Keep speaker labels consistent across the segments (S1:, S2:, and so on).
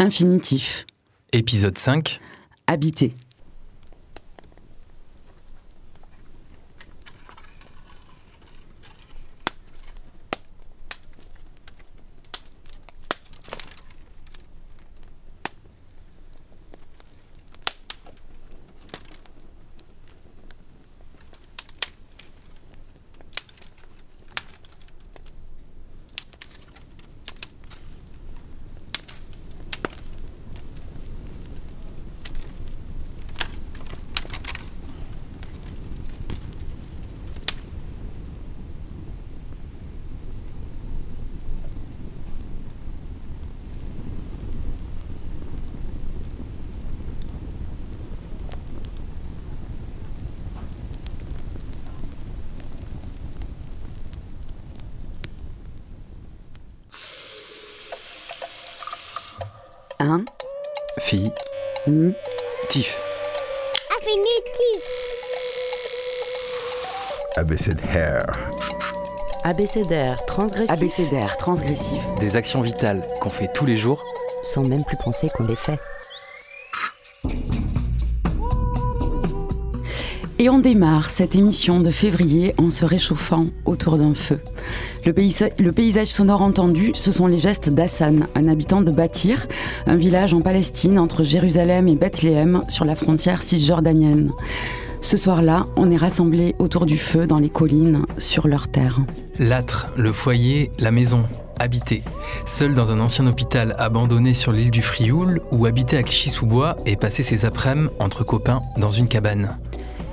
S1: Infinitif.
S2: Épisode 5.
S1: Habiter. Un,
S2: Fille.
S1: ni,
S2: Tif.
S3: Infinitif.
S4: ABCDR.
S5: abécédaire, transgressif,
S1: abécédaire, transgressif.
S2: Des actions vitales qu'on fait tous les jours.
S5: sans même plus penser qu'on les fait.
S1: Et on démarre cette émission de février en se réchauffant autour d'un feu. Le, le paysage sonore entendu, ce sont les gestes d'Hassan, un habitant de Batir, un village en Palestine entre Jérusalem et Bethléem sur la frontière cisjordanienne. Ce soir-là, on est rassemblés autour du feu dans les collines, sur leur terre.
S2: L'âtre, le foyer, la maison. Habiter. Seul dans un ancien hôpital abandonné sur l'île du Frioul ou habiter à Clichy-sous-Bois et passer ses après-midi entre copains dans une cabane.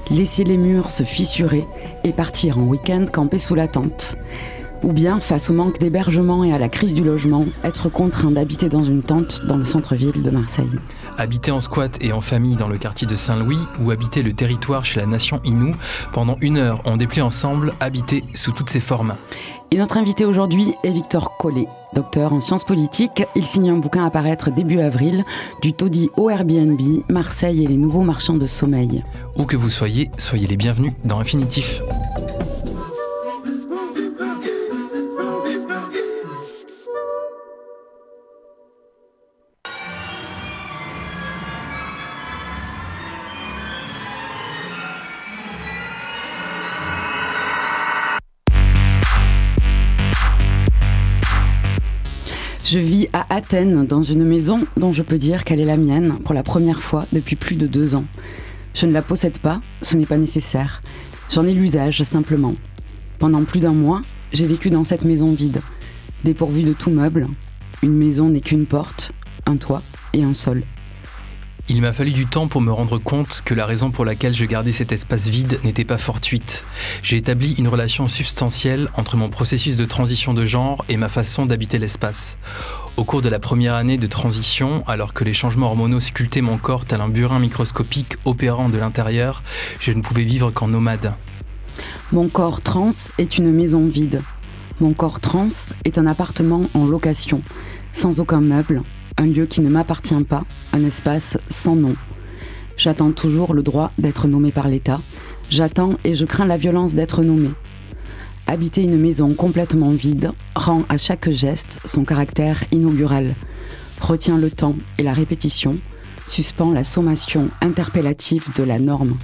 S1: laisser les murs se fissurer et partir en week-end camper sous la tente. Ou bien, face au manque d'hébergement et à la crise du logement, être contraint d'habiter dans une tente dans le centre-ville de Marseille.
S2: Habiter en squat et en famille dans le quartier de Saint-Louis ou habiter le territoire chez la nation Inou, pendant une heure, on déplie ensemble habiter sous toutes ses formes.
S1: Et notre invité aujourd'hui est Victor Collet, docteur en sciences politiques. Il signe un bouquin à paraître début avril du taudis au Airbnb, Marseille et les nouveaux marchands de sommeil.
S2: Où que vous soyez, soyez les bienvenus dans Infinitif.
S1: Je vis à Athènes dans une maison dont je peux dire qu'elle est la mienne pour la première fois depuis plus de deux ans. Je ne la possède pas, ce n'est pas nécessaire. J'en ai l'usage simplement. Pendant plus d'un mois, j'ai vécu dans cette maison vide, dépourvue de tout meuble. Une maison n'est qu'une porte, un toit et un sol.
S2: Il m'a fallu du temps pour me rendre compte que la raison pour laquelle je gardais cet espace vide n'était pas fortuite. J'ai établi une relation substantielle entre mon processus de transition de genre et ma façon d'habiter l'espace. Au cours de la première année de transition, alors que les changements hormonaux sculptaient mon corps tel un burin microscopique opérant de l'intérieur, je ne pouvais vivre qu'en nomade.
S1: Mon corps trans est une maison vide. Mon corps trans est un appartement en location, sans aucun meuble, un lieu qui ne m'appartient pas, un espace sans nom. J'attends toujours le droit d'être nommé par l'État. J'attends et je crains la violence d'être nommé. Habiter une maison complètement vide rend à chaque geste son caractère inaugural, retient le temps et la répétition, suspend la sommation interpellative de la norme.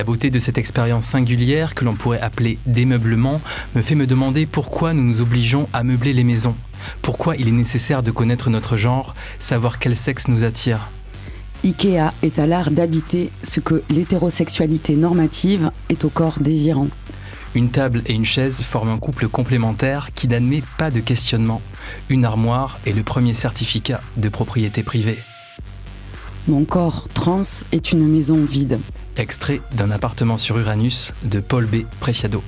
S2: La beauté de cette expérience singulière, que l'on pourrait appeler démeublement, me fait me demander pourquoi nous nous obligeons à meubler les maisons. Pourquoi il est nécessaire de connaître notre genre, savoir quel sexe nous attire.
S1: Ikea est à l'art d'habiter ce que l'hétérosexualité normative est au corps désirant.
S2: Une table et une chaise forment un couple complémentaire qui n'admet pas de questionnement. Une armoire est le premier certificat de propriété privée.
S1: Mon corps trans est une maison vide.
S2: Extrait d'un appartement sur Uranus de Paul B. Preciado.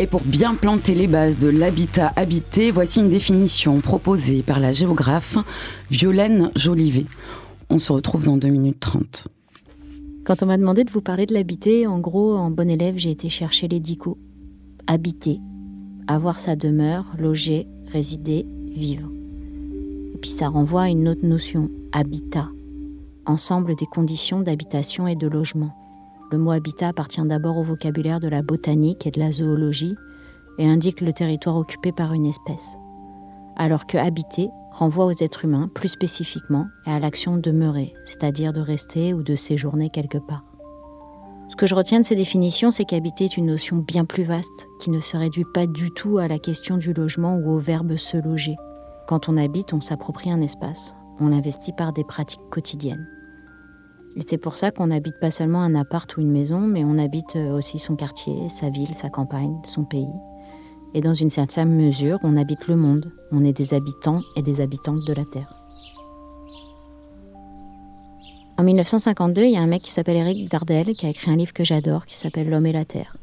S1: Et pour bien planter les bases de l'habitat habité, voici une définition proposée par la géographe Violaine Jolivet. On se retrouve dans 2 minutes 30.
S4: Quand on m'a demandé de vous parler de l'habiter, en gros, en bon élève, j'ai été chercher les dicos. Habiter, avoir sa demeure, loger, résider, vivre. Et puis ça renvoie à une autre notion, habitat, ensemble des conditions d'habitation et de logement. Le mot habitat appartient d'abord au vocabulaire de la botanique et de la zoologie et indique le territoire occupé par une espèce. Alors que habiter renvoie aux êtres humains plus spécifiquement et à l'action demeurer, c'est-à-dire de rester ou de séjourner quelque part. Ce que je retiens de ces définitions, c'est qu'habiter est une notion bien plus vaste, qui ne se réduit pas du tout à la question du logement ou au verbe se loger. Quand on habite, on s'approprie un espace, on l'investit par des pratiques quotidiennes. Et c'est pour ça qu'on n'habite pas seulement un appart ou une maison, mais on habite aussi son quartier, sa ville, sa campagne, son pays. Et dans une certaine mesure, on habite le monde. On est des habitants et des habitantes de la Terre. En 1952, il y a un mec qui s'appelle Eric Dardel qui a écrit un livre que j'adore qui s'appelle L'homme et la Terre.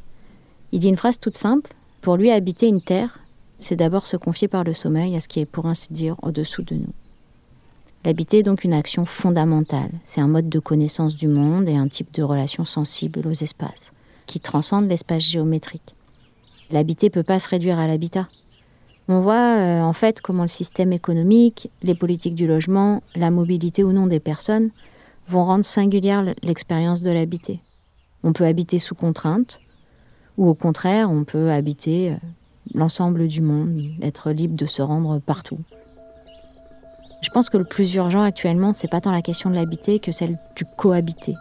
S4: Il dit une phrase toute simple. Pour lui, habiter une terre, c'est d'abord se confier par le sommeil à ce qui est pour ainsi dire au-dessous de nous. L'habiter est donc une action fondamentale. C'est un mode de connaissance du monde et un type de relation sensible aux espaces, qui transcende l'espace géométrique. L'habiter peut pas se réduire à l'habitat. On voit euh, en fait comment le système économique, les politiques du logement, la mobilité ou non des personnes vont rendre singulière l'expérience de l'habiter. On peut habiter sous contrainte, ou au contraire, on peut habiter euh, l'ensemble du monde, être libre de se rendre partout. Je pense que le plus urgent actuellement, c'est pas tant la question de l'habiter que celle du cohabiter,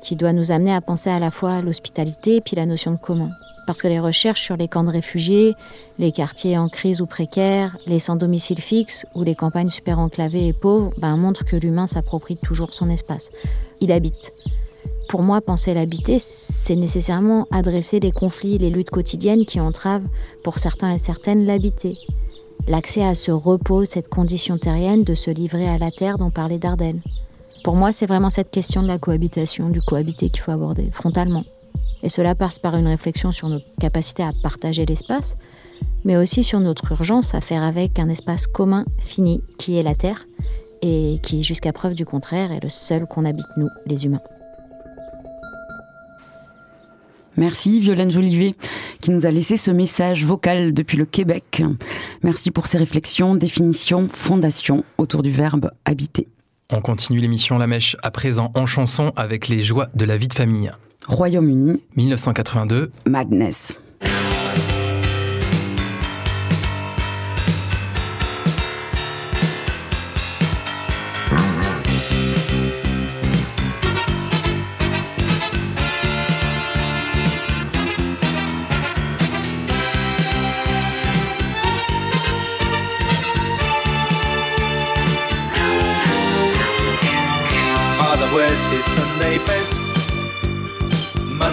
S4: qui doit nous amener à penser à la fois l'hospitalité et puis la notion de commun. Parce que les recherches sur les camps de réfugiés, les quartiers en crise ou précaires, les sans domicile fixe ou les campagnes super enclavées et pauvres ben, montrent que l'humain s'approprie toujours son espace. Il habite. Pour moi, penser l'habiter, c'est nécessairement adresser les conflits, les luttes quotidiennes qui entravent pour certains et certaines l'habiter. L'accès à ce repos, cette condition terrienne de se livrer à la terre dont parlait Dardenne. Pour moi, c'est vraiment cette question de la cohabitation, du cohabiter qu'il faut aborder frontalement. Et cela passe par une réflexion sur nos capacités à partager l'espace, mais aussi sur notre urgence à faire avec un espace commun, fini, qui est la Terre, et qui, jusqu'à preuve du contraire, est le seul qu'on habite nous, les humains.
S1: Merci Violaine Jolivet qui nous a laissé ce message vocal depuis le Québec. Merci pour ces réflexions, définitions, fondations autour du verbe habiter.
S2: On continue l'émission La Mèche à présent en chanson avec les joies de la vie de famille.
S1: Royaume-Uni.
S2: 1982.
S1: Madness.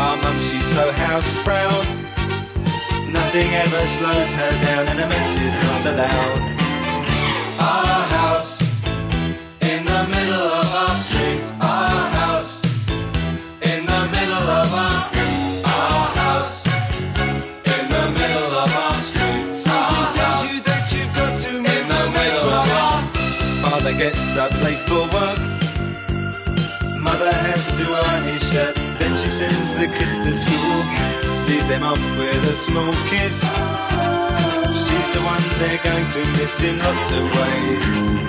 S6: Our mum, she's so house proud. Nothing ever slows her down, and a mess is not allowed. Our house in the middle of our street. Our house in the middle of our our house in the middle of our street. Something tells you that you've got to in the middle of our. Father gets up late for work. Mother has to iron his shirt. Sends the kids to school. Sees them off with a small kiss. She's the one they're going to miss in lots of ways.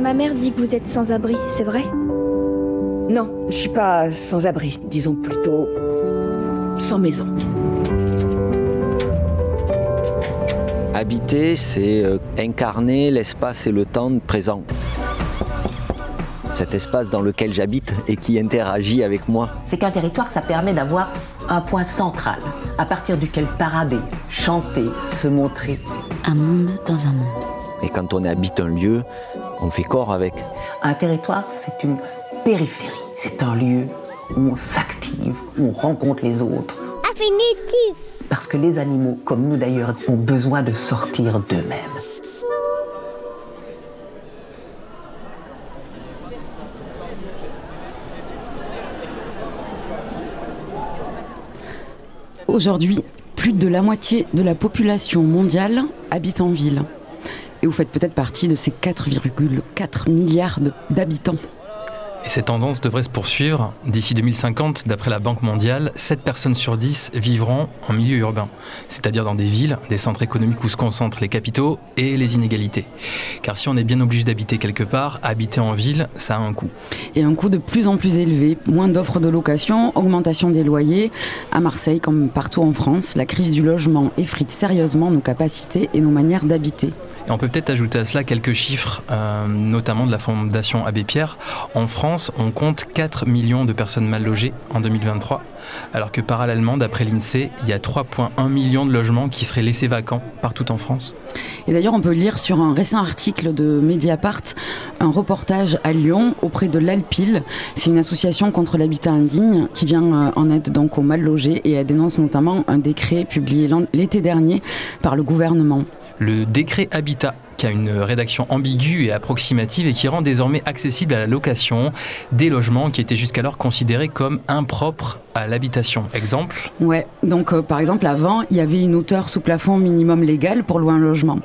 S7: Ma mère dit que vous êtes sans abri, c'est vrai?
S8: Non, je suis pas sans abri, disons plutôt sans maison.
S9: Habiter, c'est euh, incarner l'espace et le temps présent. Cet espace dans lequel j'habite et qui interagit avec moi.
S5: C'est qu'un territoire, ça permet d'avoir un point central à partir duquel parader, chanter, se montrer.
S4: Un monde dans un monde.
S9: Et quand on habite un lieu, on fait corps avec.
S5: Un territoire, c'est une périphérie. C'est un lieu où on s'active, où on rencontre les autres.
S3: Affinitif.
S5: Parce que les animaux, comme nous d'ailleurs, ont besoin de sortir d'eux-mêmes.
S1: Aujourd'hui, plus de la moitié de la population mondiale habite en ville. Et vous faites peut-être partie de ces 4,4 milliards d'habitants.
S2: Et cette tendance devrait se poursuivre. D'ici 2050, d'après la Banque mondiale, 7 personnes sur 10 vivront en milieu urbain, c'est-à-dire dans des villes, des centres économiques où se concentrent les capitaux et les inégalités. Car si on est bien obligé d'habiter quelque part, habiter en ville, ça a un coût.
S1: Et un coût de plus en plus élevé, moins d'offres de location, augmentation des loyers. À Marseille, comme partout en France, la crise du logement effrite sérieusement nos capacités et nos manières d'habiter.
S2: On peut peut-être ajouter à cela quelques chiffres, euh, notamment de la Fondation Abbé Pierre. En France, on compte 4 millions de personnes mal logées en 2023, alors que parallèlement, d'après l'INSEE, il y a 3,1 millions de logements qui seraient laissés vacants partout en France.
S1: Et d'ailleurs, on peut lire sur un récent article de Mediapart un reportage à Lyon auprès de l'Alpil. C'est une association contre l'habitat indigne qui vient euh, en aide donc aux mal logés et elle dénonce notamment un décret publié l'été dernier par le gouvernement.
S2: Le décret Habitat, qui a une rédaction ambiguë et approximative et qui rend désormais accessible à la location des logements qui étaient jusqu'alors considérés comme impropres à l'habitation. Exemple,
S1: Ouais, donc euh, par exemple avant, il y avait une hauteur sous plafond minimum légal pour louer un logement.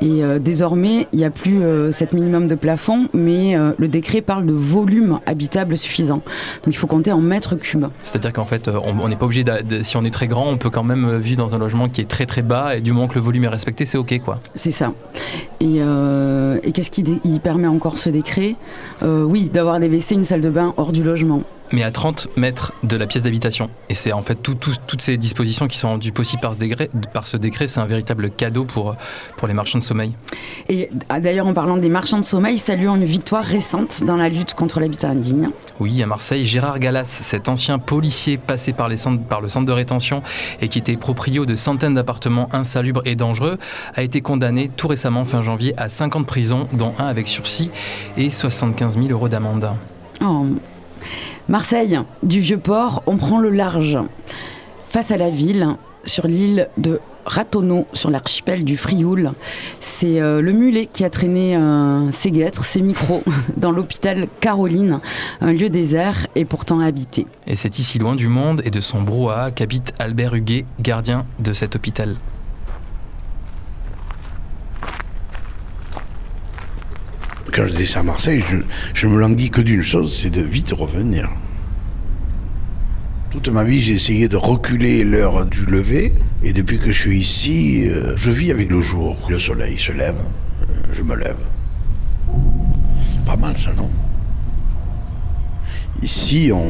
S1: Et euh, désormais, il n'y a plus euh, cette minimum de plafond, mais euh, le décret parle de volume habitable suffisant. Donc il faut compter en mètres cubes.
S2: c'est-à-dire qu'en fait, on n'est pas obligé, de- si on est très grand, on peut quand même vivre dans un logement qui est très très bas et du moment que le volume est respecté, c'est ok quoi.
S1: C'est ça. Et, euh, et qu'est-ce qui permet encore ce décret? Euh, Oui, d'avoir des WC, une salle de bain hors du logement.
S2: Mais à 30 mètres de la pièce d'habitation. Et c'est en fait tout- tout- toutes ces dispositions qui sont rendues possibles par ce décret, par ce décret c'est un véritable cadeau pour, pour les marchands de sommeil.
S1: Et ah, d'ailleurs, en parlant des marchands de sommeil, saluons une victoire récente dans la lutte contre l'habitat indigne.
S2: Oui, à Marseille, Gérard Gallas, cet ancien policier passé par, les centres- par le centre de rétention et qui était proprio de centaines d'appartements insalubres et dangereux, a été condamné tout récemment, fin janvier, à 5 ans de prison, dont un avec sursis et 75 000 euros d'amende.
S1: Oh. Marseille, du Vieux-Port, on prend le large. Face à la ville, sur l'île de Ratonneau, sur l'archipel du Frioul, c'est euh, le mulet qui a traîné euh, ses guêtres, ses micros, dans l'hôpital Caroline, un lieu désert et pourtant habité.
S2: Et c'est ici loin du monde et de son brouhaha qu'habite Albert Huguet, gardien de cet hôpital.
S10: Quand je descends à Marseille, je, je me languis que d'une chose, c'est de vite revenir. Toute ma vie, j'ai essayé de reculer l'heure du lever, et depuis que je suis ici, euh, je vis avec le jour. Le soleil se lève, euh, je me lève. Pas mal ça, non? Ici, on,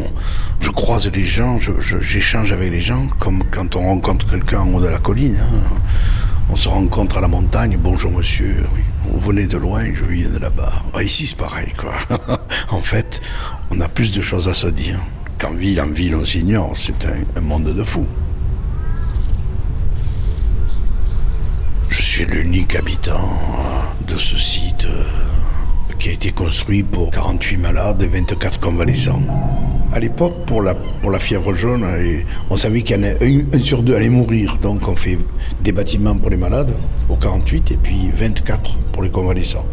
S10: je croise les gens, j'échange avec les gens, comme quand on rencontre quelqu'un en haut de la colline. hein. On se rencontre à la montagne, bonjour monsieur. Vous venez de loin, je viens de là-bas. Ah, ici c'est pareil, quoi. en fait, on a plus de choses à se dire. Qu'en ville, en ville, on s'ignore, c'est un, un monde de fous. Je suis l'unique habitant euh, de ce site euh, qui a été construit pour 48 malades et 24 convalescents. À l'époque, pour la, pour la fièvre jaune, on savait qu'il un, sur deux allait mourir. Donc on fait des bâtiments pour les malades au 48 et puis 24 pour les convalescents.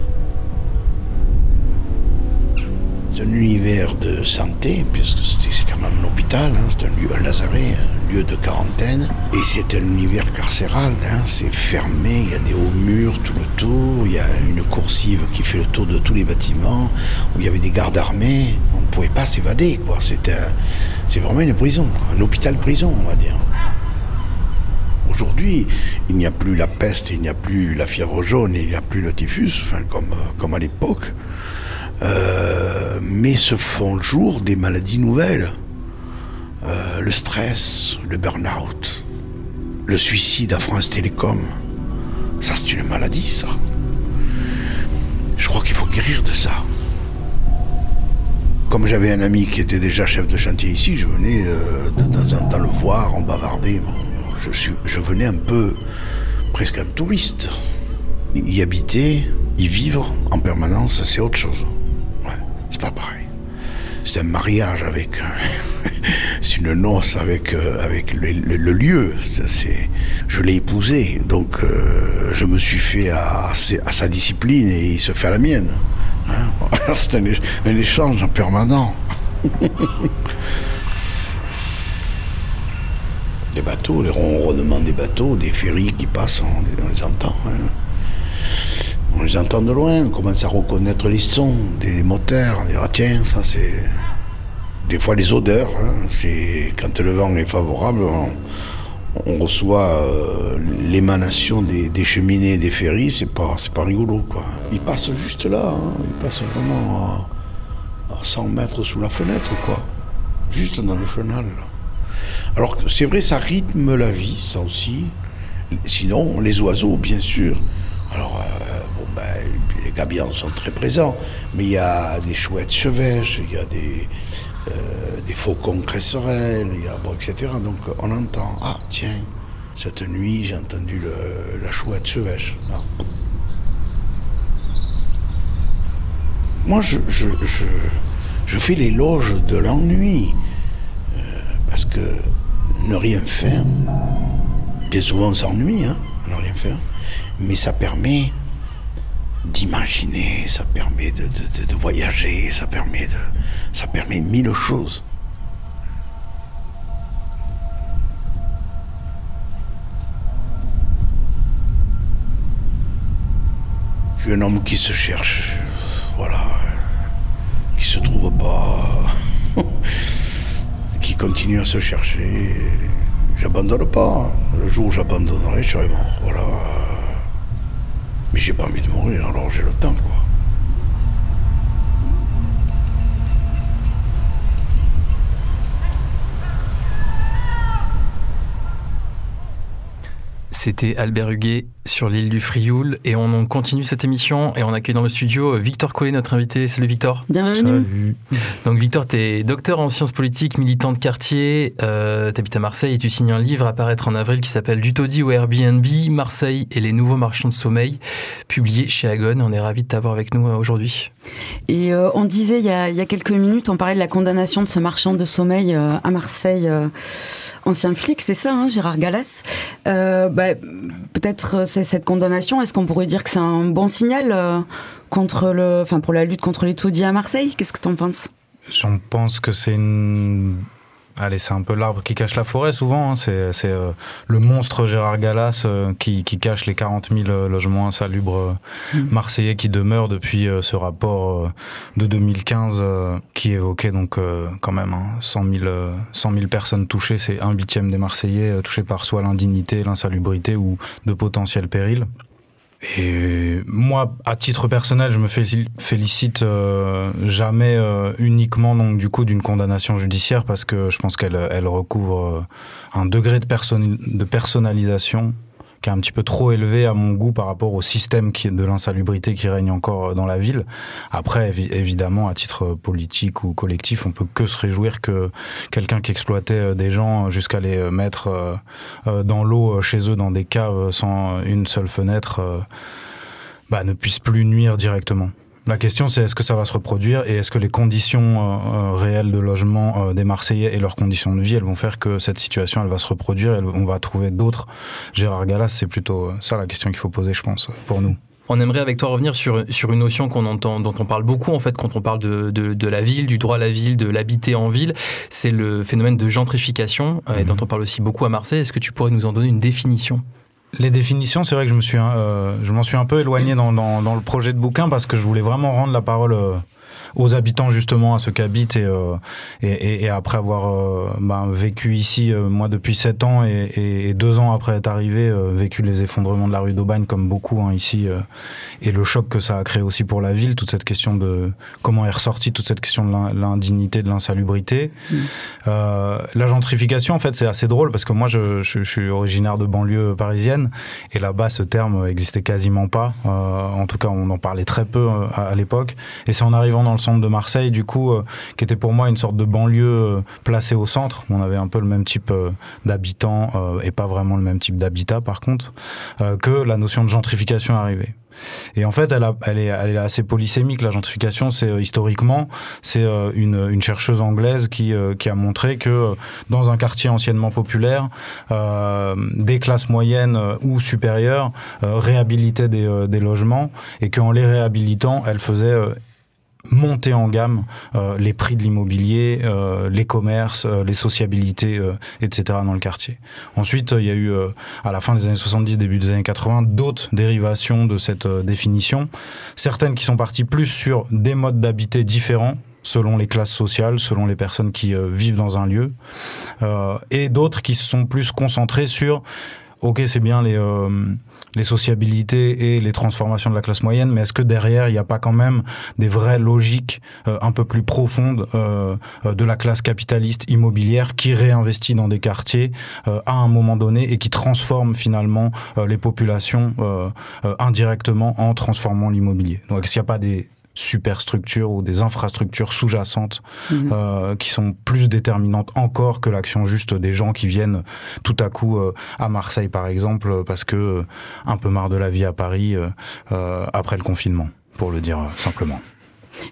S10: C'est un univers de santé, puisque c'est quand même un hôpital, hein, c'est un un lazaret, un lieu de quarantaine. Et c'est un univers carcéral, hein, c'est fermé, il y a des hauts murs tout le tour, il y a une coursive qui fait le tour de tous les bâtiments, où il y avait des gardes armés, on ne pouvait pas s'évader, quoi. C'est un- c'est vraiment une prison, un hôpital-prison, on va dire. Aujourd'hui, il n'y a plus la peste, il n'y a plus la fièvre jaune, il n'y a plus le typhus, enfin, comme, euh, comme à l'époque. Euh, mais se font jour des maladies nouvelles. Euh, le stress, le burn-out, le suicide à France Télécom. Ça, c'est une maladie, ça. Je crois qu'il faut guérir de ça. comme j'avais un ami qui était déjà chef de chantier ici, je venais euh, de temps en temps le voir, je, suis, je venais un peu, presque un touriste. Y habiter, y vivre en permanence, c'est autre chose. Ouais, c'est pas pareil. C'est un mariage avec. c'est une noce avec, euh, avec le, lieu. C'est- je l'ai épousé, donc euh, je me suis fait à, sa discipline et il se fait à la mienne. Hein c'est un, éch- un échange en permanent. les bateaux, les ronronnements des bateaux, des ferries qui passent, on, les- on les entend. hein. On les entend de loin, on commence à reconnaître les sons des moteurs. On dit, ah tiens, ça c'est. Des fois les odeurs, hein, c'est quand le vent est favorable, on, reçoit euh, l'émanation des, des cheminées des ferries, c'est pas, pas rigolo quoi. Ils passent juste là, hein, ils passent vraiment à, à 100 mètres sous la fenêtre quoi, juste dans le chenal. Alors c'est vrai, ça rythme la vie, ça aussi. Sinon, les oiseaux, bien sûr. Alors, euh, bon, ben, les gabions sont très présents, mais il y a des chouettes chevêches, il y a des, euh, des faucons cresserelles, etc. Donc, on entend, ah, tiens, cette nuit, j'ai entendu la chouette chevêche. Moi, je, je, je, je fais l'éloge de l'ennui. Euh, parce que ne rien faire, bien souvent on s'ennuie, hein, ne rien faire, mais ça permet d'imaginer, ça permet de, de- voyager, ça permet, de, ça permet mille choses. Je suis un homme qui se cherche, voilà, qui se trouve pas, qui continue à se chercher. J'abandonne pas. Le jour où j'abandonnerai, je serai mort. Voilà. Mais j'ai pas envie de mourir, alors j'ai le temps, quoi.
S2: C'était Albert Huguet sur l'île du Frioul et on continue cette émission et on accueille dans le studio Victor Collet, notre invité. Salut Victor.
S1: Bienvenue.
S2: Donc Victor, tu es docteur en sciences politiques, militant de quartier, euh, tu habites à Marseille et tu signes un livre à paraître en avril qui s'appelle Du taudis au Airbnb, Marseille et les nouveaux marchands de sommeil, publié chez Agone. On est ravis de t'avoir avec nous euh, aujourd'hui.
S1: Et euh, on disait il y, a, il y a quelques minutes, on parlait de la condamnation de ce marchand de sommeil euh, à Marseille, euh, ancien flic, c'est ça, hein, Gérard Gallas. Euh, bah, Peut-être euh, c'est cette condamnation, est-ce qu'on pourrait dire que c'est un bon signal euh, contre le, enfin, pour la lutte contre les taudis à Marseille? Qu'est-ce que tu en penses?
S11: J'en pense que c'est une. Allez, c'est un peu l'arbre qui cache la forêt souvent. hein. C'est c'est, euh, le monstre Gérard Gallas euh, qui, qui cache les 40 000 euh, logements insalubres euh,
S1: Mm.
S11: marseillais qui demeurent depuis euh, ce rapport de 2015 euh, qui évoquait donc euh, quand même hein, 100, 000, euh, 100 000 personnes touchées. C'est un huitième des Marseillais euh, touchés par soit l'indignité, l'insalubrité ou de potentiels périls. Et moi, à titre personnel, je me félici- félicite euh, jamais euh, uniquement donc du coup d'une condamnation judiciaire parce que je pense qu'elle elle recouvre euh, un degré de, de personnalisation qui est un petit peu trop élevé à mon goût par rapport au système de l'insalubrité qui règne encore euh, dans la ville. Après, évi- évidemment, à titre politique ou collectif, on peut que se réjouir que quelqu'un qui exploitait euh, des gens jusqu'à les euh, mettre dans l'eau chez eux dans des caves sans une seule fenêtre bah, ne puisse plus nuire directement. La question, c'est est-ce que ça va se reproduire et est-ce que les conditions euh, euh, réelles de logement euh, des Marseillais et leurs conditions de vie, elles vont faire que cette situation, elle va se reproduire et on va trouver d'autres. Gérard Gallas, c'est plutôt ça la question qu'il faut poser, je pense, pour nous.
S2: On aimerait avec toi revenir sur, sur une notion qu'on entend, dont on parle beaucoup en fait quand on parle de, de, de la ville, du droit à la ville, de l'habiter en ville. C'est le phénomène de gentrification euh, et dont on parle aussi beaucoup à Marseille. Est-ce que tu pourrais nous en donner une définition?
S11: Les définitions, c'est vrai que je me suis, euh, je m'en suis un peu éloigné dans, dans, dans le projet de bouquin parce que je voulais vraiment rendre la parole euh, aux habitants justement, à ceux qui habitent et, euh, et, et, et après avoir ben, vécu ici, euh, moi depuis 7 ans et, et, deux ans après être arrivé, euh, vécu les effondrements de la rue d'Aubagne comme beaucoup hein, ici euh, et le choc que ça a créé aussi pour la ville, toute cette question de comment est ressortie toute cette question de l'in- l'indignité, de l'insalubrité. Euh, la gentrification, en fait, c'est assez drôle parce que moi, je, je- je suis originaire de banlieue parisienne et là-bas, ce terme existait quasiment pas. Euh, en tout cas, on en parlait très peu à, à l'époque. Et c'est en arrivant dans le centre de Marseille, du coup, euh, qui était pour moi une sorte de banlieue euh, placée au centre. On avait un peu le même type euh, d'habitants et pas vraiment le même type d'habitat, par contre, que la notion de gentrification arrivée. Et en fait, elle, est, assez polysémique. La gentrification, c'est historiquement, c'est une, chercheuse anglaise qui, a montré que dans un quartier anciennement populaire, des classes moyennes ou supérieures réhabilitaient des, des logements et qu'en les réhabilitant, elle faisait euh, monter en gamme euh, les prix de l'immobilier, euh, les commerces, euh, les sociabilités, etc. dans le quartier. Ensuite, il y a eu, à la fin des années 70, début des années 80, d'autres dérivations de cette définition. Certaines qui sont parties plus sur des modes d'habiter différents selon les classes sociales, selon les personnes qui euh, vivent dans un lieu, euh, et d'autres qui se sont plus concentrées sur, ok, c'est bien les... euh, les sociabilités et les transformations de la classe moyenne, mais est-ce que derrière, il n'y a pas quand même des vraies logiques euh, un peu plus profondes euh, euh, de la classe capitaliste immobilière qui réinvestit dans des quartiers euh, à un moment donné et qui transforme finalement euh, les populations indirectement en transformant l'immobilier? Donc, est-ce n'y a pas des superstructures ou des infrastructures sous-jacentes
S1: Mhm.
S11: euh, qui sont plus déterminantes encore que l'action juste des gens qui viennent tout à coup euh, à Marseille par exemple parce que euh, un peu marre de la vie à Paris après le confinement pour le dire simplement.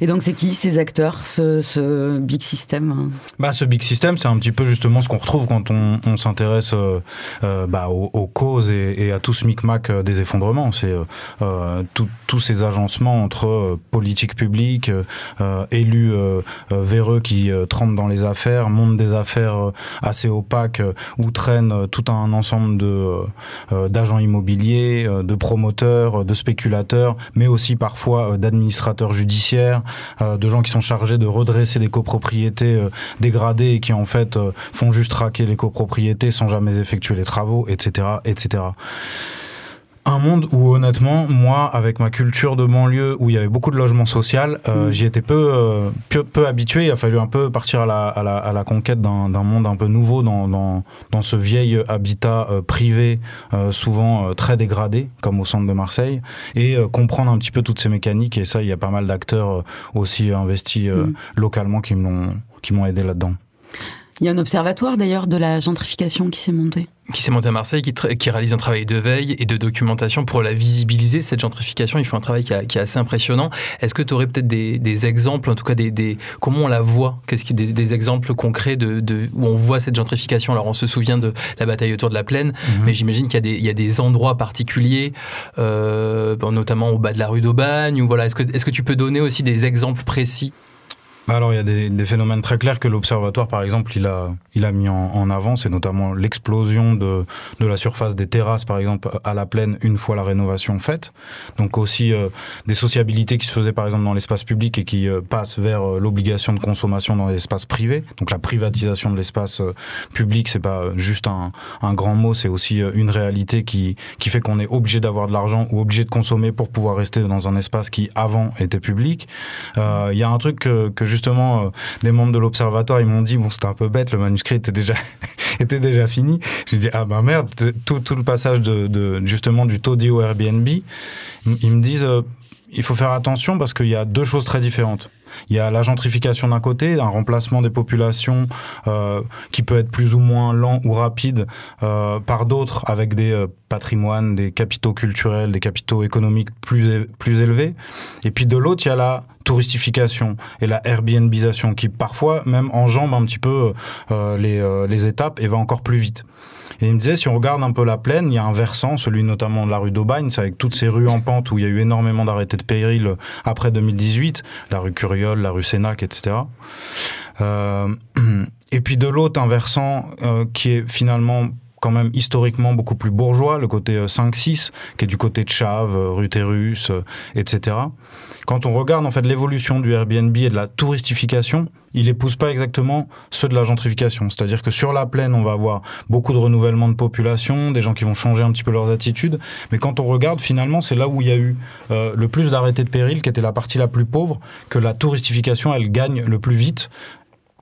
S1: Et donc, c'est qui ces acteurs, ce, ce big system hein?
S11: Bah, ce big system, c'est un petit peu justement ce qu'on retrouve quand on, on s'intéresse euh, euh, bah, aux, aux causes et, et à tout ce micmac euh, des effondrements. C'est euh, tous ces agencements entre politique publique, élus véreux qui trempent dans les affaires, monde des affaires assez opaques, où traînent tout un ensemble de d'agents immobiliers, de promoteurs, de spéculateurs, mais aussi parfois d'administrateurs judiciaires, euh, de gens qui sont chargés de redresser des copropriétés euh, dégradées et qui en fait euh, font juste traquer les copropriétés sans jamais effectuer les travaux, etc., etc. Un monde où honnêtement, moi, avec ma culture de banlieue, où il y avait beaucoup de logements sociaux, euh, j'y étais peu, euh, peu, peu habitué. Il a fallu un peu partir à la, à la, à la conquête d'un d'un monde un peu nouveau dans, dans, dans ce vieil habitat euh, privé, euh, souvent euh, très dégradé, comme au centre de Marseille, et euh, comprendre un petit peu toutes ces mécaniques. Et ça, il y a pas mal d'acteurs aussi investis euh,
S1: Mm.
S11: localement qui m'ont qui m'ont aidé là-dedans.
S1: Il y a un observatoire d'ailleurs de la gentrification qui s'est monté.
S2: Qui s'est monté à Marseille, qui, réalise un travail de veille et de documentation pour la visibiliser, cette gentrification. Ils font un travail qui, a- qui est assez impressionnant. Est-ce que tu aurais peut-être des, des exemples, en tout cas des, des- comment on la voit? Qu'est-ce qui des, des exemples concrets de, de- où on voit cette gentrification? Alors on se souvient de la bataille autour de la plaine, mais j'imagine qu'il y a des, il y a des endroits particuliers, euh, notamment au bas de la rue d'Aubagne. Ou voilà, est-ce que, est-ce que tu peux donner aussi des exemples précis?
S11: Alors il y a des, des phénomènes très clairs que l'observatoire par exemple il a, il a mis en, en avant, c'est notamment l'explosion de, de la surface des terrasses par exemple à la plaine une fois la rénovation faite. Donc aussi euh, des sociabilités qui se faisaient par exemple dans l'espace public et qui euh, passent vers euh, l'obligation de consommation dans l'espace privé. Donc la privatisation de l'espace euh, public c'est pas juste un, un grand mot, c'est aussi euh, une réalité qui, qui fait qu'on est obligé d'avoir de l'argent ou obligé de consommer pour pouvoir rester dans un espace qui avant était public. Il y a un truc que, que justement euh, des membres de l'observatoire ils m'ont dit bon c'était un peu bête le manuscrit était déjà était déjà fini. J'ai dit ah ben merde tout, le passage de, justement du taudis au Airbnb ils ils me disent euh, il faut faire attention parce qu'il y a deux choses très différentes. Il y a la gentrification d'un côté, un remplacement des populations euh, qui peut être plus ou moins lent ou rapide euh, par d'autres avec des euh, patrimoines, des capitaux culturels, des capitaux économiques plus, plus élevés. Et puis de l'autre, il y a la touristification et la Airbnbisation qui parfois même enjambe un petit peu euh, les, euh, les étapes et va encore plus vite. Et il me disait, si on regarde un peu la plaine, il y a un versant, celui notamment de la rue d'Aubagne, c'est avec toutes ces rues en pente où il y a eu énormément d'arrêtés de péril après 2018, la rue Curiole, la rue Sénac, etc. Euh, et puis de l'autre, un versant euh, qui est finalement quand même historiquement beaucoup plus bourgeois, le côté euh, 5-6, qui est du côté de Chave, euh, rue Terrus, euh, etc. Quand on regarde en fait l'évolution du Airbnb et de la touristification, il épouse pas exactement ceux de la gentrification. C'est-à-dire que sur la plaine, on va avoir beaucoup de renouvellement de population, des gens qui vont changer un petit peu leurs attitudes. Mais quand on regarde, finalement, c'est là où il y a eu euh, le plus d'arrêtés de péril, qui était la partie la plus pauvre, que la touristification, elle gagne le plus vite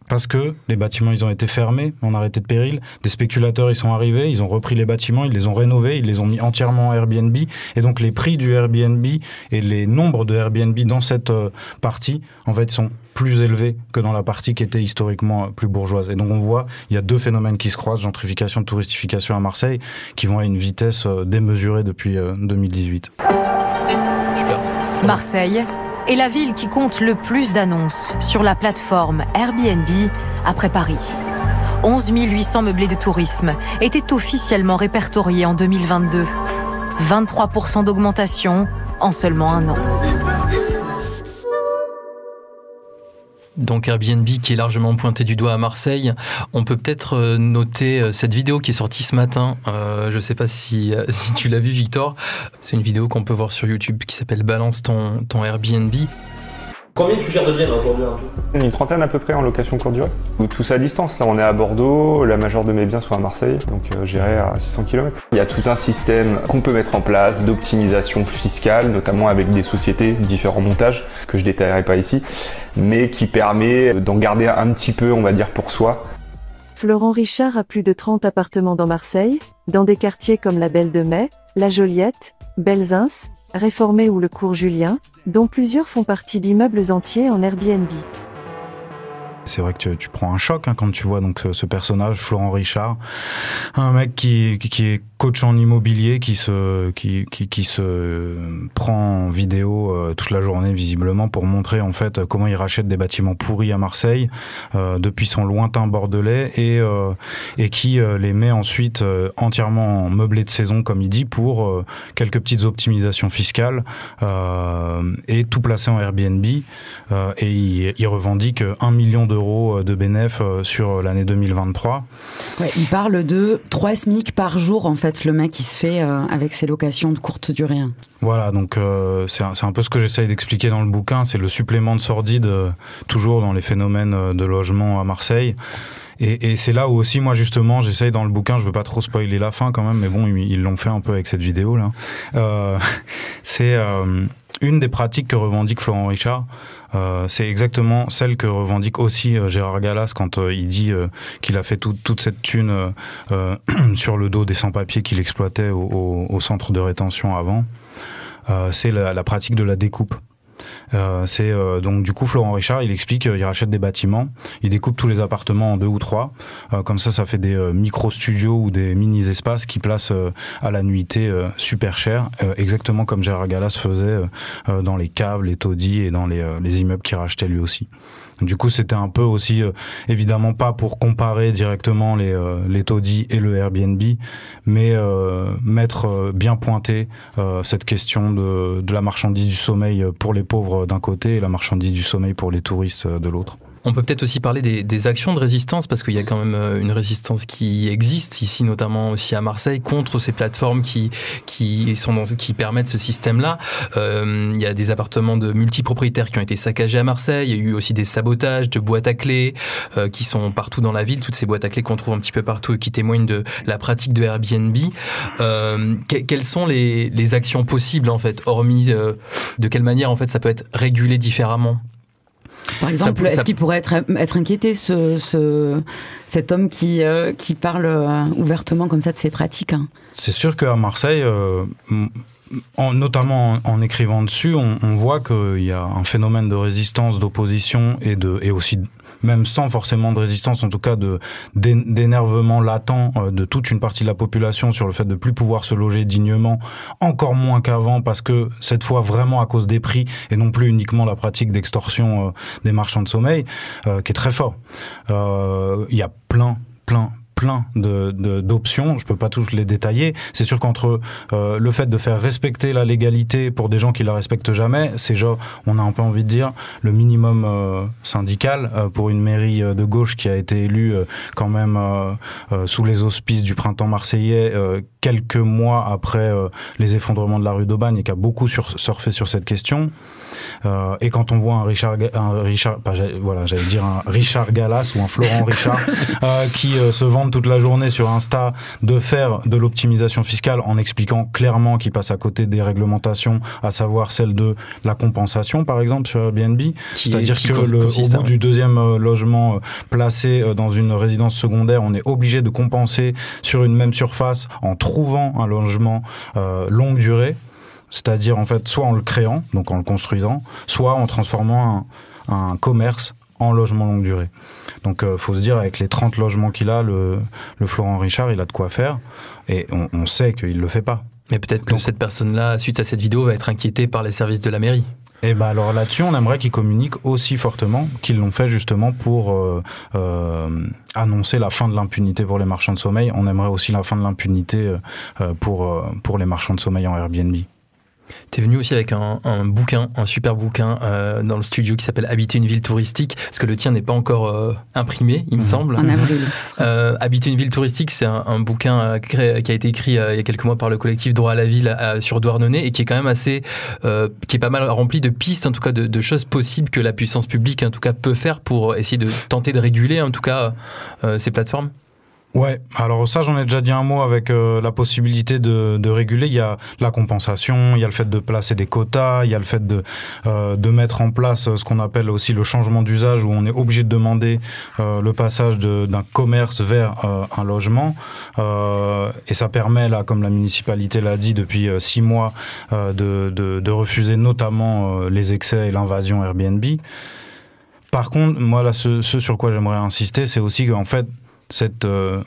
S11: parce que les bâtiments ils ont été fermés en arrêté de péril. Des spéculateurs ils sont arrivés, ils ont repris les bâtiments, ils les ont rénovés, ils les ont mis entièrement en Airbnb. Et donc les prix du Airbnb et les nombres de Airbnb dans cette euh, partie en fait sont plus élevés que dans la partie qui était historiquement euh, plus bourgeoise. Et donc on voit, il y a deux phénomènes qui se croisent, gentrification, touristification à Marseille, qui vont à une vitesse euh, démesurée depuis euh, 2018.
S12: Marseille est la ville qui compte le plus d'annonces sur la plateforme Airbnb après Paris. 11 800 meublés de tourisme étaient officiellement répertoriés en 2022. 23% d'augmentation en seulement un an.
S2: Donc Airbnb qui est largement pointé du doigt à Marseille. On peut peut-être euh, noter euh, cette vidéo qui est sortie ce matin. Euh, je ne sais pas si, tu l'as vu Victor. C'est une vidéo qu'on peut voir sur YouTube qui s'appelle Balance ton Airbnb.
S13: Combien tu gères de biens aujourd'hui en tout?
S14: Une trentaine à peu près en location courte durée. Tout ça à distance. Là, on est à Bordeaux, la majeure de mes biens sont à Marseille, donc euh, j'irai à 600 km. Il y a tout un système qu'on peut mettre en place d'optimisation fiscale, notamment avec des sociétés, différents montages que je détaillerai pas ici, mais qui permet d'en garder un petit peu, on va dire, pour soi.
S15: Florent Richard a plus de 30 appartements dans Marseille, dans des quartiers comme la Belle de Mai, la Joliette, Belzins, Réformé ou le Cours Julien, dont plusieurs font partie d'immeubles entiers en Airbnb.
S11: C'est vrai que tu, prends un choc hein, quand tu vois donc ce, personnage, Florent Richard, un mec qui, qui est coach en immobilier, qui se, qui, qui, se prend en vidéo euh, toute la journée visiblement pour montrer en fait comment il rachète des bâtiments pourris à Marseille euh, depuis son lointain bordelais et, euh, et qui les met ensuite entièrement meublés de saison comme il dit pour quelques petites optimisations fiscales et tout placer en Airbnb et il, revendique un million d'euros de bénéfices sur l'année 2023.
S1: Ouais, il parle de 3 SMIC par jour, en fait, le mec qui se fait euh, avec ses locations de courte durée.
S11: Voilà, donc euh, c'est un, peu ce que j'essaye d'expliquer dans le bouquin, c'est le supplément de sordide euh, toujours dans les phénomènes de logement à Marseille. Et, c'est là où aussi, moi justement, j'essaye dans le bouquin, je veux pas trop spoiler la fin quand même, mais bon, ils l'ont fait un peu avec cette vidéo là. C'est une des pratiques que revendique Florent Richard. Euh, c'est exactement celle que revendique aussi euh, Gérard Gallas quand euh, il dit qu'il a fait tout- toute cette thune sur le dos des sans-papiers qu'il exploitait au, centre de rétention avant. C'est la pratique de la découpe. Euh, c'est euh, donc du coup Florent Richard il explique qu'il rachète des bâtiments il découpe tous les appartements en deux ou trois. Euh, comme ça ça fait des euh, micro studios ou des mini espaces qui placent euh, à la nuitée euh, super cher euh, exactement comme Gérard Gallas faisait euh, euh, dans les caves les taudis et dans les, euh, les immeubles qu'il rachetait lui aussi du coup, c'était un peu aussi, euh, évidemment pas pour comparer directement les, euh, les taudis et le Airbnb, mais euh, mettre euh, bien pointé cette question de, de la marchandise du sommeil pour les pauvres d'un côté et la marchandise du sommeil pour les touristes de l'autre.
S2: On peut peut-être aussi parler des, des actions de résistance parce qu'il y a quand même euh, une résistance qui existe ici, notamment aussi à Marseille, contre ces plateformes qui qui sont dans- qui permettent ce système-là. Euh, il y a des appartements de multipropriétaires qui ont été saccagés à Marseille. Il y a eu aussi des sabotages de boîtes à clés euh, qui sont partout dans la ville. Toutes ces boîtes à clés qu'on trouve un petit peu partout et qui témoignent de la pratique de Airbnb. Euh, que- quelles sont les, les actions possibles en fait, hormis euh, de quelle manière en fait ça peut être régulé différemment?
S1: Par exemple, est-ce
S2: ça-
S1: qu'il pourrait être, être inquiété, ce, ce- cet homme qui, euh, qui parle euh, ouvertement comme ça de ses pratiques hein?
S11: C'est sûr qu'à Marseille, euh, en- notamment en, en écrivant dessus, on, on voit qu'il y a un phénomène de résistance, d'opposition et, de, et aussi, même sans forcément de résistance, en tout cas d'énervement latent euh, de toute une partie de la population sur le fait de plus pouvoir se loger dignement, encore moins qu'avant, parce que cette fois vraiment à cause des prix et non plus uniquement la pratique d'extorsion euh, des marchands de sommeil, euh, qui est très fort. Il y a plein, plein, plein de de- d'options. Je peux pas tous les détailler. C'est sûr qu'entre euh, le fait de faire respecter la légalité pour des gens qui la respectent jamais, c'est genre, on a un peu envie de dire, le minimum euh, syndical euh, pour une mairie euh, de gauche qui a été élue euh, quand même euh, sous les auspices du printemps marseillais quelques mois après les effondrements de la rue d'Aubagne et qui a beaucoup sur, surfé sur cette question. Euh, et quand on voit un Richard, un Richard, voilà, j'allais dire un Richard Gallas ou un Florent Richard euh, qui euh, se demande toute la journée sur Insta de faire de l'optimisation fiscale en expliquant clairement qu'il passe à côté des réglementations, à savoir celle de la compensation, par exemple, sur Airbnb. C'est-à-dire que le, au bout du deuxième logement placé dans une résidence secondaire, on est obligé de compenser sur une même surface en trouvant un logement longue durée. C'est-à-dire, en fait, soit en le créant, donc en le construisant, soit en transformant un, un commerce en logement longue durée. Donc, il faut se dire, avec les 30 logements qu'il a, le, le Florent Richard, il a de quoi faire. Et on, on sait qu'il le fait pas.
S2: Mais peut-être que cette personne-là, suite à cette vidéo, va être inquiétée par les services de la mairie.
S11: Et ben alors là-dessus, on aimerait qu'ils communiquent aussi fortement qu'ils l'ont fait justement pour euh, euh, annoncer la fin de l'impunité pour les marchands de sommeil. On aimerait aussi la fin de l'impunité euh, pour, euh, pour les marchands de sommeil en Airbnb.
S2: T'es venu aussi avec un, un bouquin, un super bouquin euh, dans le studio qui s'appelle Habiter une ville touristique, parce que le tien n'est pas encore euh, imprimé, il me semble.
S1: En avril.
S2: Euh, Habiter une ville touristique, c'est un, un bouquin qui a été écrit il y a quelques mois par le collectif Droit à la ville sur Douarnenez et qui est quand même assez, qui est pas mal rempli de pistes, en tout cas de, de choses possibles que la puissance publique, en tout cas, peut faire pour essayer de tenter de réguler, en tout cas, ces plateformes.
S11: Ouais, alors ça j'en ai déjà dit un mot avec euh, la possibilité de, de réguler. Il y a la compensation, il y a le fait de placer des quotas, il y a le fait de, euh, de mettre en place ce qu'on appelle aussi le changement d'usage où on est obligé de demander euh, le passage d'un commerce vers euh, un logement. Euh, et ça permet, là, comme la municipalité l'a dit depuis euh, six mois, euh, de, de, de refuser notamment euh, les excès et l'invasion Airbnb. Par contre, moi, là, ce, ce sur quoi j'aimerais insister, c'est aussi qu'en fait, cette euh,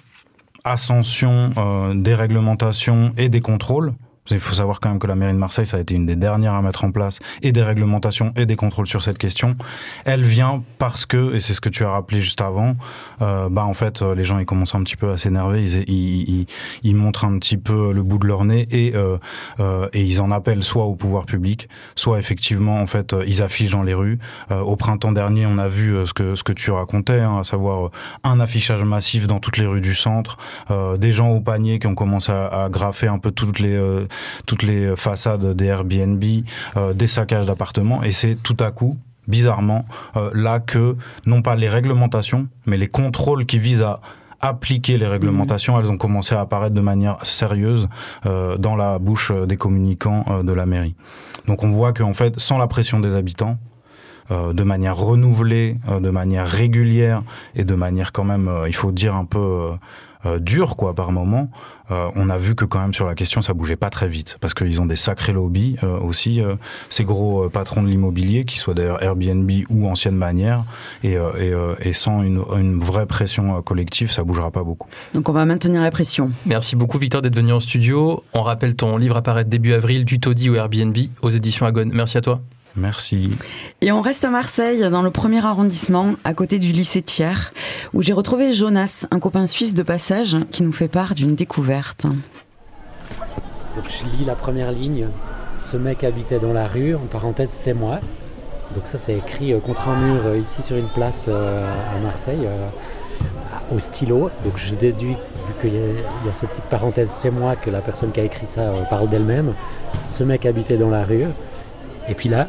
S11: ascension euh, des réglementations et des contrôles, il faut savoir quand même que la mairie de Marseille, ça a été une des dernières à mettre en place, et des réglementations et des contrôles sur cette question. Elle vient parce que, et c'est ce que tu as rappelé juste avant, euh, bah en fait, euh, les gens ils commencent un petit peu à s'énerver, ils, montrent un petit peu le bout de leur nez et, euh, euh, et ils en appellent soit au pouvoir public, soit effectivement en fait ils affichent dans les rues. Au printemps dernier, on a vu ce que ce que tu racontais, hein, à savoir un affichage massif dans toutes les rues du centre, des gens au panier qui ont commencé à, graffer un peu toutes les toutes les façades des Airbnb, euh, des saccages d'appartements, et c'est tout à coup bizarrement euh, là que non pas les réglementations, mais les contrôles qui visent à appliquer les réglementations, elles ont commencé à apparaître de manière sérieuse euh, dans la bouche des communicants euh, de la mairie. Donc on voit qu'en fait, sans la pression des habitants, de manière renouvelée, de manière régulière et de manière quand même, il faut dire un peu euh, dure quoi par moment, euh, on a vu que quand même sur la question ça bougeait pas très vite parce qu'ils ont des sacrés lobbies euh, aussi euh, ces gros euh, patrons de l'immobilier qui soient d'ailleurs Airbnb ou ancienne manière et, euh, et, euh, et sans une, une vraie pression euh, collective ça bougera pas beaucoup.
S1: Donc on va maintenir la pression.
S2: Merci beaucoup Victor d'être venu en studio. On rappelle ton livre apparaît début avril, du taudis au Airbnb aux éditions Agone. Merci à toi.
S11: Merci.
S1: Et on reste à Marseille, dans le premier arrondissement, à côté du lycée Thiers, où j'ai retrouvé Jonas, un copain suisse de passage, qui nous fait part d'une découverte.
S16: Donc je lis la première ligne. Ce mec habitait dans la rue, en parenthèse c'est moi. Donc ça c'est écrit euh, contre un mur euh, ici sur une place euh, à Marseille euh, au stylo. Donc je déduis, vu qu'il y, a- il y a cette petite parenthèse c'est moi, que la personne qui a écrit ça euh, parle d'elle-même. Ce mec habitait dans la rue. Et puis là,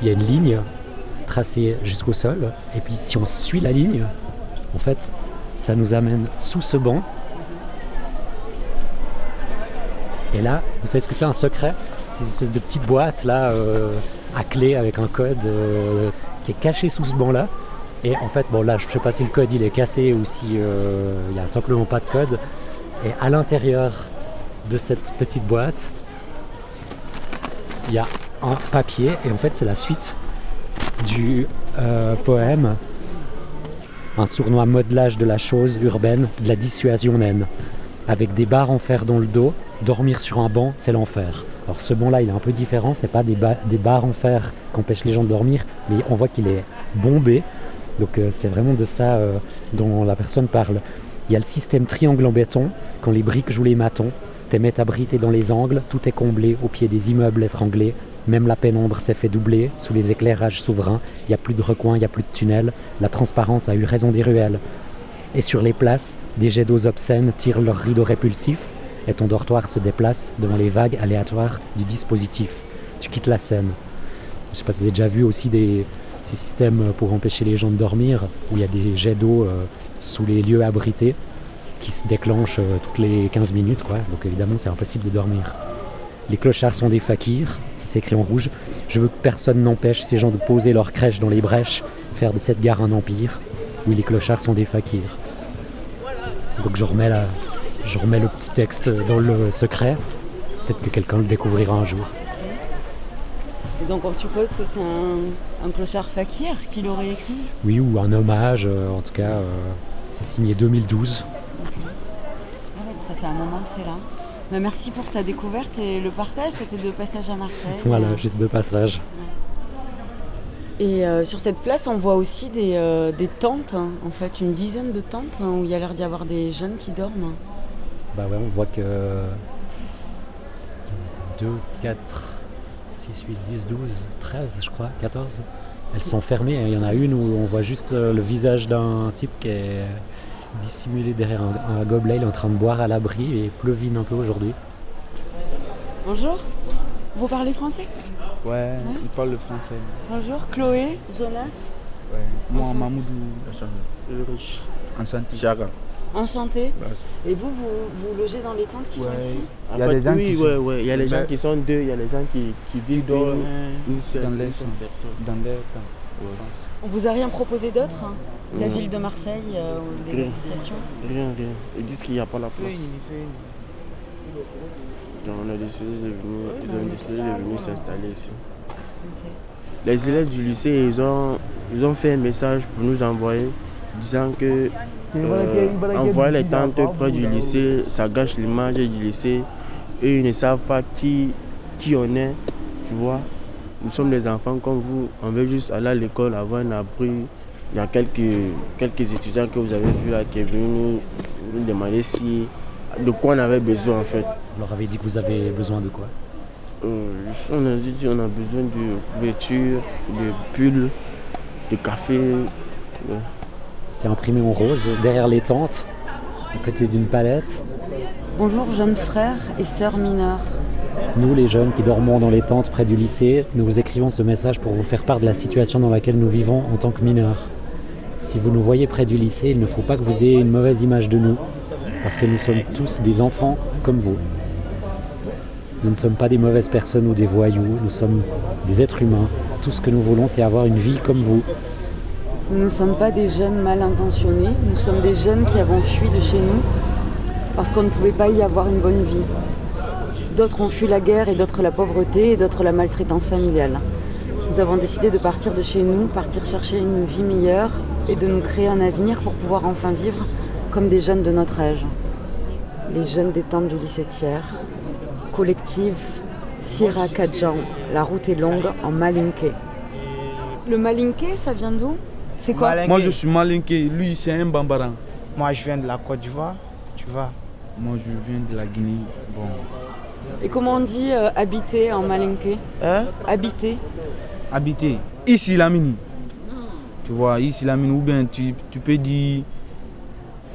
S16: il y a une ligne tracée jusqu'au sol. Et puis si on suit la ligne, en fait, ça nous amène sous ce banc. Et là, vous savez ce que c'est un secret? C'est une espèce de petite boîte là, euh, à clé avec un code euh, qui est caché sous ce banc-là. Et en fait, bon là, je ne sais pas si le code il est cassé ou si euh, il n'y a simplement pas de code. Et à l'intérieur de cette petite boîte, il y a un papier. Et en fait, c'est la suite du euh, poème Un sournois modelage de la chose urbaine, de la dissuasion naine avec des barres en fer dans le dos. Dormir sur un banc, c'est l'enfer. Alors ce banc-là, il est un peu différent. C'est pas des, des barres en fer qui empêchent les gens de dormir, mais on voit qu'il est bombé. Donc euh, c'est vraiment de ça euh, dont la personne parle. Il y a le système triangle en béton. Quand les briques jouent les matons, tes mets abrités dans les angles, tout est comblé au pied des immeubles étranglés. Même la pénombre s'est fait doubler sous les éclairages souverains. Il n'y a plus de recoins, il n'y a plus de tunnels. La transparence a eu raison des ruelles. Et sur les places, des jets d'eau obscènes tirent leurs rideaux répulsifs et ton dortoir se déplace devant les vagues aléatoires du dispositif. Tu quittes la scène. Je sais pas si vous avez déjà vu aussi des, ces systèmes pour empêcher les gens de dormir, où il y a des jets d'eau euh, sous les lieux abrités qui se déclenche euh, toutes les 15 minutes. Donc évidemment, c'est impossible de dormir. Les clochards sont des fakirs, c'est écrit en rouge. Je veux que personne n'empêche ces gens de poser leur crèche dans les brèches, faire de cette gare un empire. Oui, les clochards sont des fakirs. Donc je remets, la, je remets le petit texte dans le secret. Peut-être que quelqu'un le découvrira un jour.
S1: Et donc on suppose que c'est un, un clochard fakir qui l'aurait écrit?
S16: Oui, ou un hommage, euh, en tout cas, euh, c'est signé 2012.
S1: Ah ouais, Ça fait un moment que c'est là. Bah, merci pour ta découverte et le partage. Tu étais de passage à Marseille.
S16: Voilà, juste de passage.
S1: Et euh, sur cette place, on voit aussi des, euh, des tentes, hein. en fait, une dizaine de tentes hein, où il y a l'air d'y avoir des jeunes qui dorment.
S16: Bah ouais, on voit que 2, 4, 6, 8, 10, 12, 13, je crois, 14. Elles sont fermées. Il y en a une où on voit juste euh, le visage d'un type qui est dissimulé derrière un, un gobelet. Il est en train de boire à l'abri et pleuvine un peu aujourd'hui.
S1: Bonjour, vous parlez français?
S17: Ouais, il parle le français.
S1: Bonjour, Chloé, Jonas.
S17: Ouais. Moi. Mamoudou, le riche. Enchanté.
S18: Chaka.
S1: Enchanté. Et vous, vous, vous logez dans les tentes qui sont ici?
S17: Il y a
S18: fait,
S17: des gens
S18: oui,
S17: qui
S18: ouais,
S17: sont-
S18: ouais. Il y a les gens qui sont deux, il y a les gens qui, qui vivent dans une seule, personne.
S17: dans.
S1: On vous a rien proposé d'autre hein? La ville de Marseille, euh, ou des
S18: Rien.
S1: associations?
S18: Rien, rien. Ils disent qu'il n'y a pas la place. Donc on a décidé de venir, ils ont décidé de venir s'installer ici. Les élèves du lycée, ils ont, ils ont fait un message pour nous envoyer disant que euh, envoyer les tentes près du lycée, ça gâche l'image du lycée et ils ne savent pas qui, qui on est, tu vois. Nous sommes des enfants comme vous, on veut juste aller à l'école, avoir un abri. Il y a quelques, quelques étudiants que vous avez vus là qui est venu nous, nous demander si, de quoi on avait besoin en fait.
S16: Vous leur avez dit que vous avez besoin de quoi?
S18: Euh, on a dit on a besoin de couverture, de pulls, de café. ouais.
S16: C'est imprimé en rose derrière les tentes, à côté d'une palette.
S1: Bonjour, jeunes frères et sœurs mineurs.
S16: Nous, les jeunes qui dormons dans les tentes près du lycée, nous vous écrivons ce message pour vous faire part de la situation dans laquelle nous vivons en tant que mineurs. Si vous nous voyez près du lycée, il ne faut pas que vous ayez une mauvaise image de nous, parce que nous sommes tous des enfants comme vous. Nous ne sommes pas des mauvaises personnes ou des voyous, nous sommes des êtres humains. Tout ce que nous voulons, c'est avoir une vie comme vous.
S1: Nous ne sommes pas des jeunes mal intentionnés, nous sommes des jeunes qui avons fui de chez nous parce qu'on ne pouvait pas y avoir une bonne vie. D'autres ont fui la guerre et d'autres la pauvreté et d'autres la maltraitance familiale. Nous avons décidé de partir de chez nous, partir chercher une vie meilleure et de nous créer un avenir pour pouvoir enfin vivre comme des jeunes de notre âge. Les jeunes des tentes du lycée Thiers, collectif Sierra Kadjan, la route est longue en Malinké. Le Malinké, ça vient d'où? C'est quoi?
S17: Moi, je suis malinqué. Lui, c'est un bambara.
S19: Moi, je viens de la Côte d'Ivoire, tu vois.
S17: Moi, je viens de la Guinée. Bon.
S1: Et comment on dit euh, habiter en malinké
S19: Hein
S1: Habiter.
S17: Habiter. Ici, la mini. Tu vois, ici, la mini. Ou bien tu, tu peux dire.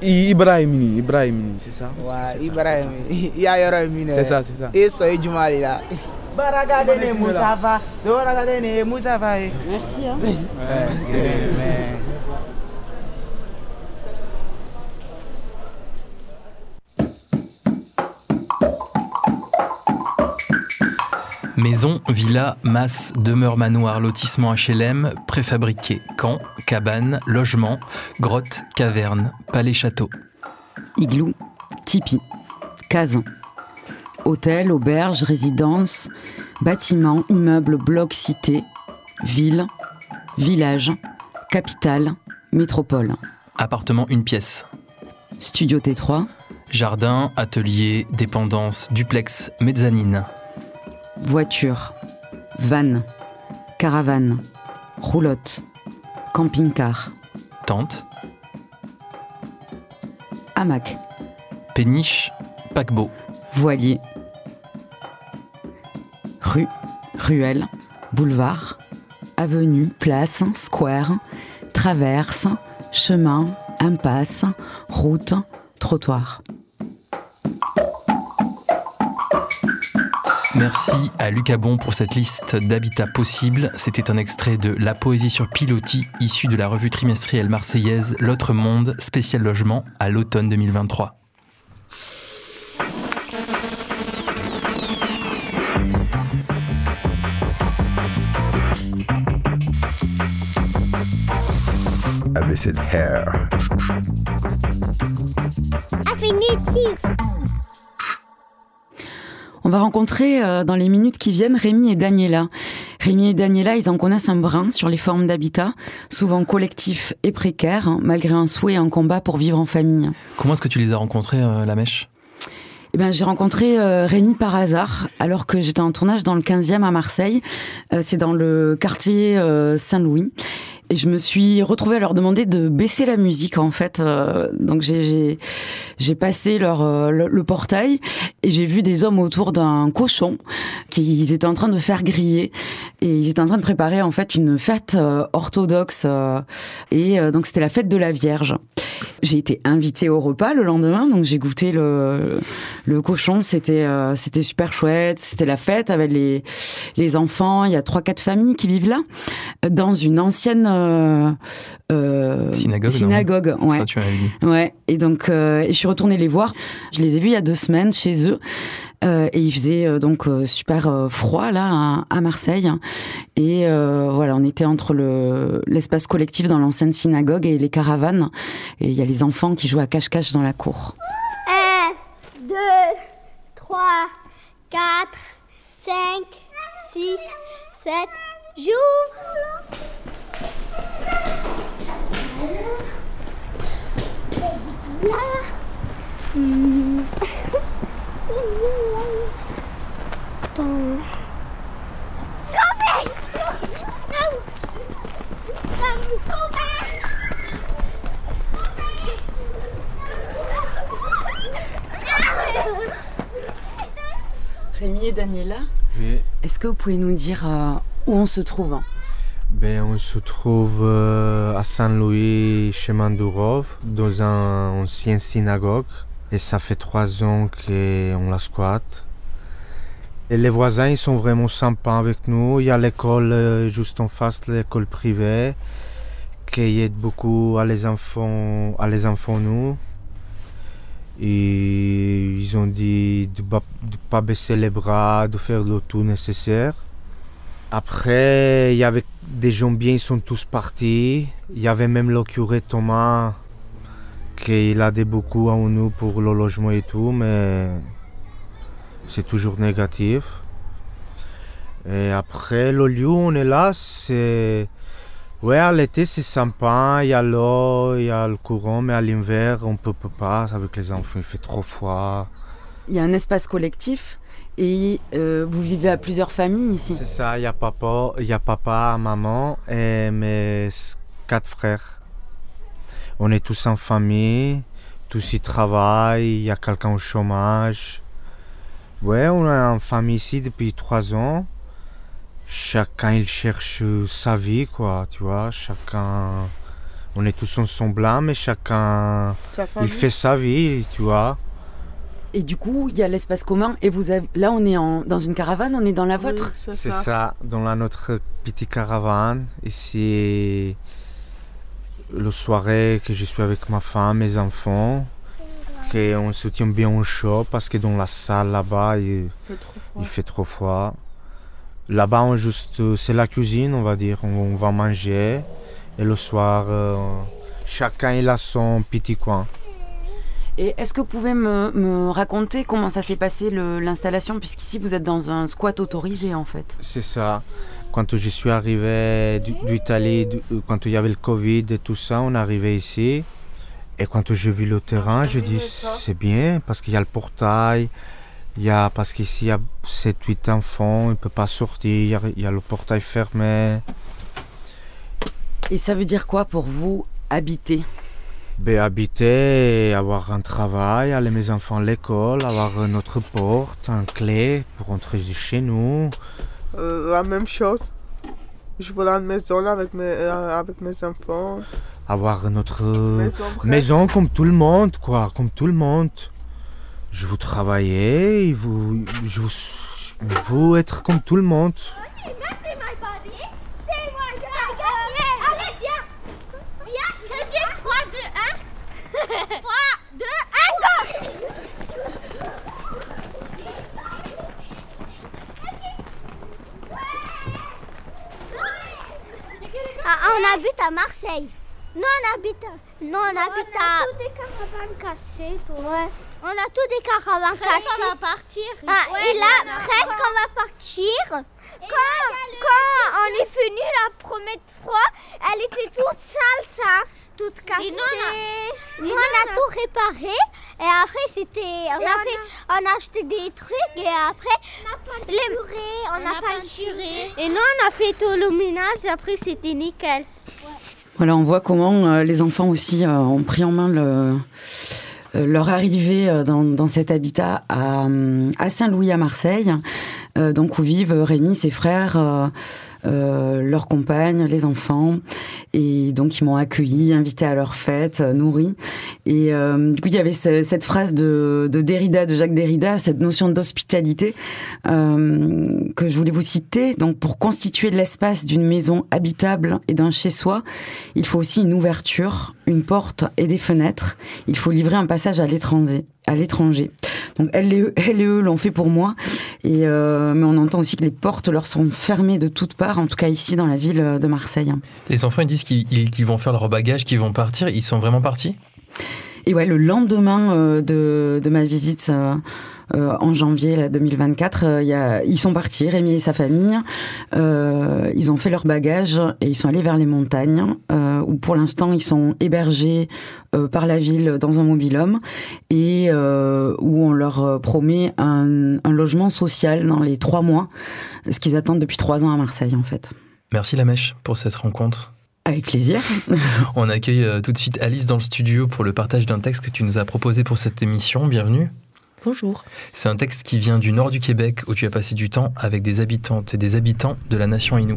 S17: Ibrahimini. Ibrahimini, c'est ça?
S19: Ouais,
S17: C'est ça,
S19: Ibrahim,
S17: c'est ça. C'est ça, c'est ça.
S19: Et so ye juma de la. Baragadene Musafa, Baragadene Musafa.
S1: Merci. Hein.
S19: Ouais, mais-
S2: Maison, villa, masse, demeure manoir, lotissement HLM, préfabriqué, camp, cabane, logement, grotte, caverne, palais château.
S1: Igloo, tipi, casin. Hôtel, auberge, résidence, bâtiment, immeuble, bloc, cité, ville, village, capitale, métropole.
S2: Appartement une pièce.
S1: Studio T3.
S2: Jardin, atelier, dépendance, duplex, mezzanine.
S1: Voiture, van, caravane, roulotte, camping-car,
S2: Tente,
S1: hamac,
S2: péniche, paquebot.
S1: voilier. Rue, ruelle, boulevard, avenue, place, square, traverse, chemin, impasse, route, trottoir.
S2: Merci à Lucas Bon pour cette liste d'habitats possibles. C'était un extrait de La poésie sur pilotis, issu de la revue trimestrielle marseillaise L'autre monde, spécial logement, à l'automne 2023.
S20: ABC de Hair.
S1: On va rencontrer euh, dans les minutes qui viennent Rémi et Daniela. Rémi et Daniela, ils en connaissent un brin sur les formes d'habitat, souvent collectifs et précaires, hein, malgré un souhait et un combat pour vivre en famille.
S2: Comment est-ce que tu les as rencontrés, euh, la mèche?
S1: Eh ben, j'ai rencontré euh, Rémi par hasard, alors que j'étais en tournage dans le 15e à Marseille. Euh, c'est dans le quartier euh, Saint-Louis. Et je me suis retrouvée à leur demander de baisser la musique, en fait. Euh, donc, j'ai- j'ai passé leur, euh, le, portail et j'ai vu des hommes autour d'un cochon qu'ils étaient en train de faire griller. Et ils étaient en train de préparer, en fait, une fête euh, orthodoxe. et donc, c'était la fête de la Vierge. J'ai été invitée au repas le lendemain, donc j'ai goûté le, le cochon. C'était c'était super chouette. C'était la fête avec les, les enfants. Il y a trois, quatre familles qui vivent là, dans une ancienne euh, euh,
S2: Synagogue, non
S1: synagogue, ouais.
S2: Ça, tu dit.
S1: Ouais, et donc euh, et je suis retournée les voir. Je les ai vus il y a deux semaines chez eux. Euh, et il faisait euh, donc euh, super euh, froid là à, à Marseille et euh, voilà on était entre le l'espace collectif dans l'ancienne synagogue et les caravanes et il y a les enfants qui jouent à cache-cache dans la cour.
S3: 1, 2, 3, 4, 5, 6, 7, joue.
S1: Rémi et Daniela,
S21: Oui.
S1: est-ce que vous pouvez nous dire euh, où on se trouve hein?
S21: Ben, on se trouve euh, à Saint-Louis, chemin du Rove, dans une ancienne synagogue. Et ça fait trois ans qu'on la squatte. Et les voisins, ils sont vraiment sympas avec nous. Il y a l'école euh, juste en face, l'école privée, qui aide beaucoup à les enfants, à les enfants nous. Et ils ont dit de ne pas baisser les bras, de faire le tout nécessaire. Après, il y avait des gens bien, ils sont tous partis. Il y avait même le curé Thomas, qui a beaucoup à nous pour le logement et tout, mais c'est toujours négatif. Et après, le lieu on est là, c'est... Ouais, à l'été, c'est sympa, il y a l'eau, il y a le courant, mais à l'hiver, on peut, peut pas, avec les enfants, il fait trop froid.
S1: Il y a un espace collectif et euh, vous vivez à plusieurs familles ici.
S21: C'est ça, il y a papa, il y a papa, maman et mes quatre frères. On est tous en famille, tous y travaillent, il y a quelqu'un au chômage. Ouais, on est en famille ici depuis trois ans. Chacun il cherche sa vie, quoi, tu vois. Chacun, on est tous ensemble, là, mais chacun il fait sa vie, tu vois.
S1: Et du coup, il y a l'espace commun et vous avez là on est en, dans une caravane, on est dans la vôtre.
S21: C'est ça. dans la, notre petite caravane. Ici, le soirée que je suis avec ma femme, mes enfants, que on se tient bien au chaud parce que dans la salle là-bas, il,
S18: fait trop froid.
S21: il fait trop froid. Là-bas, on juste, c'est la cuisine, on va dire. On, on va manger et le soir, euh, chacun il a son petit coin.
S1: Et est-ce que vous pouvez me, me raconter comment ça s'est passé l'installation puisqu'ici vous êtes dans un squat autorisé en fait?
S21: C'est ça. Quand je suis arrivé d'Italie, euh, quand il y avait le Covid et tout ça, on est arrivé ici. Et quand j'ai vu le terrain, je dis c'est bien parce qu'il y a le portail. Il y a, parce qu'ici il y a 7-8 enfants, ils ne peuvent pas sortir, il il y a le portail fermé.
S1: Et ça veut dire quoi pour vous habiter?
S21: Ben, habiter, avoir un travail, aller mes enfants à l'école, avoir notre porte, un clé pour rentrer chez nous.
S18: Euh, la même chose. Je veux la maison là avec mes, euh, avec mes enfants.
S21: avoir notre
S18: Maison
S21: comme tout le monde, quoi, comme tout le monde. Je veux travailler, vous, je veux, je veux être comme tout le monde.
S3: 3, 2, 1, go ah, on habite à Marseille. Non, on habite, non, on habite à... On a tous des caravanes cassées, toi. Ouais. On a tous des caravanes cassées.
S20: on va partir.
S3: Ah,
S20: Ouais,
S3: et là,
S20: on a-
S3: presque on va partir. Quand, quand on est venu la première fois, elle était toute sale, ça. Toute cassée.
S20: nous, on a-
S3: Nous,
S20: et
S3: on
S20: nous,
S3: a
S20: on a-
S3: tout réparé. Et après, c'était... On,
S20: Et
S3: a
S20: on
S3: fait, on a acheté des trucs et après... On a peinturé, on,
S20: On
S3: a
S20: a
S3: peinturé. Et nous, on a fait tout le ménage. Après, c'était nickel.
S1: Voilà, on voit comment euh, les enfants aussi euh, ont pris en main le, leur arrivée euh, dans, dans cet habitat à, hum, à Saint-Louis à Marseille, euh, donc où vivent Rémi, ses frères, euh, euh, leurs compagnes, les enfants, et donc ils m'ont accueilli, invité à leur fête, euh, nourri. Et euh, du coup, il y avait ce- cette phrase de, de Derrida, de Jacques Derrida, cette notion d'hospitalité euh, que je voulais vous citer. Donc, pour constituer l'espace d'une maison habitable et d'un chez-soi, il faut aussi une ouverture, une porte et des fenêtres. Il faut livrer un passage à l'étranger. À l'étranger. Donc elle et eux, eux l'ont fait pour moi. Euh, mais on entend aussi que les portes leur sont fermées de toutes parts, en tout cas ici dans la ville de Marseille.
S2: Les enfants, ils disent qu'ils ils- qu'ils vont faire leur bagage, qu'ils vont partir. Ils sont vraiment partis?
S1: Et ouais, le lendemain euh, de, de ma visite euh, euh, en janvier là, 2024, euh, il y a, ils sont partis, Rémi et sa famille. Euh, ils ont fait leur bagage et ils sont allés vers les montagnes, où pour l'instant ils sont hébergés par la ville dans un mobilhome et où on leur promet un, un logement social dans les trois mois, ce qu'ils attendent depuis trois ans à Marseille en fait.
S2: Merci la mèche pour cette rencontre.
S1: Avec plaisir.
S2: On accueille euh, tout de suite Alice dans le studio pour le partage d'un texte que tu nous as proposé pour cette émission. Bienvenue.
S22: Bonjour.
S2: C'est un texte qui vient du nord du Québec où tu as passé du temps avec des habitantes et des habitants de la nation Innu.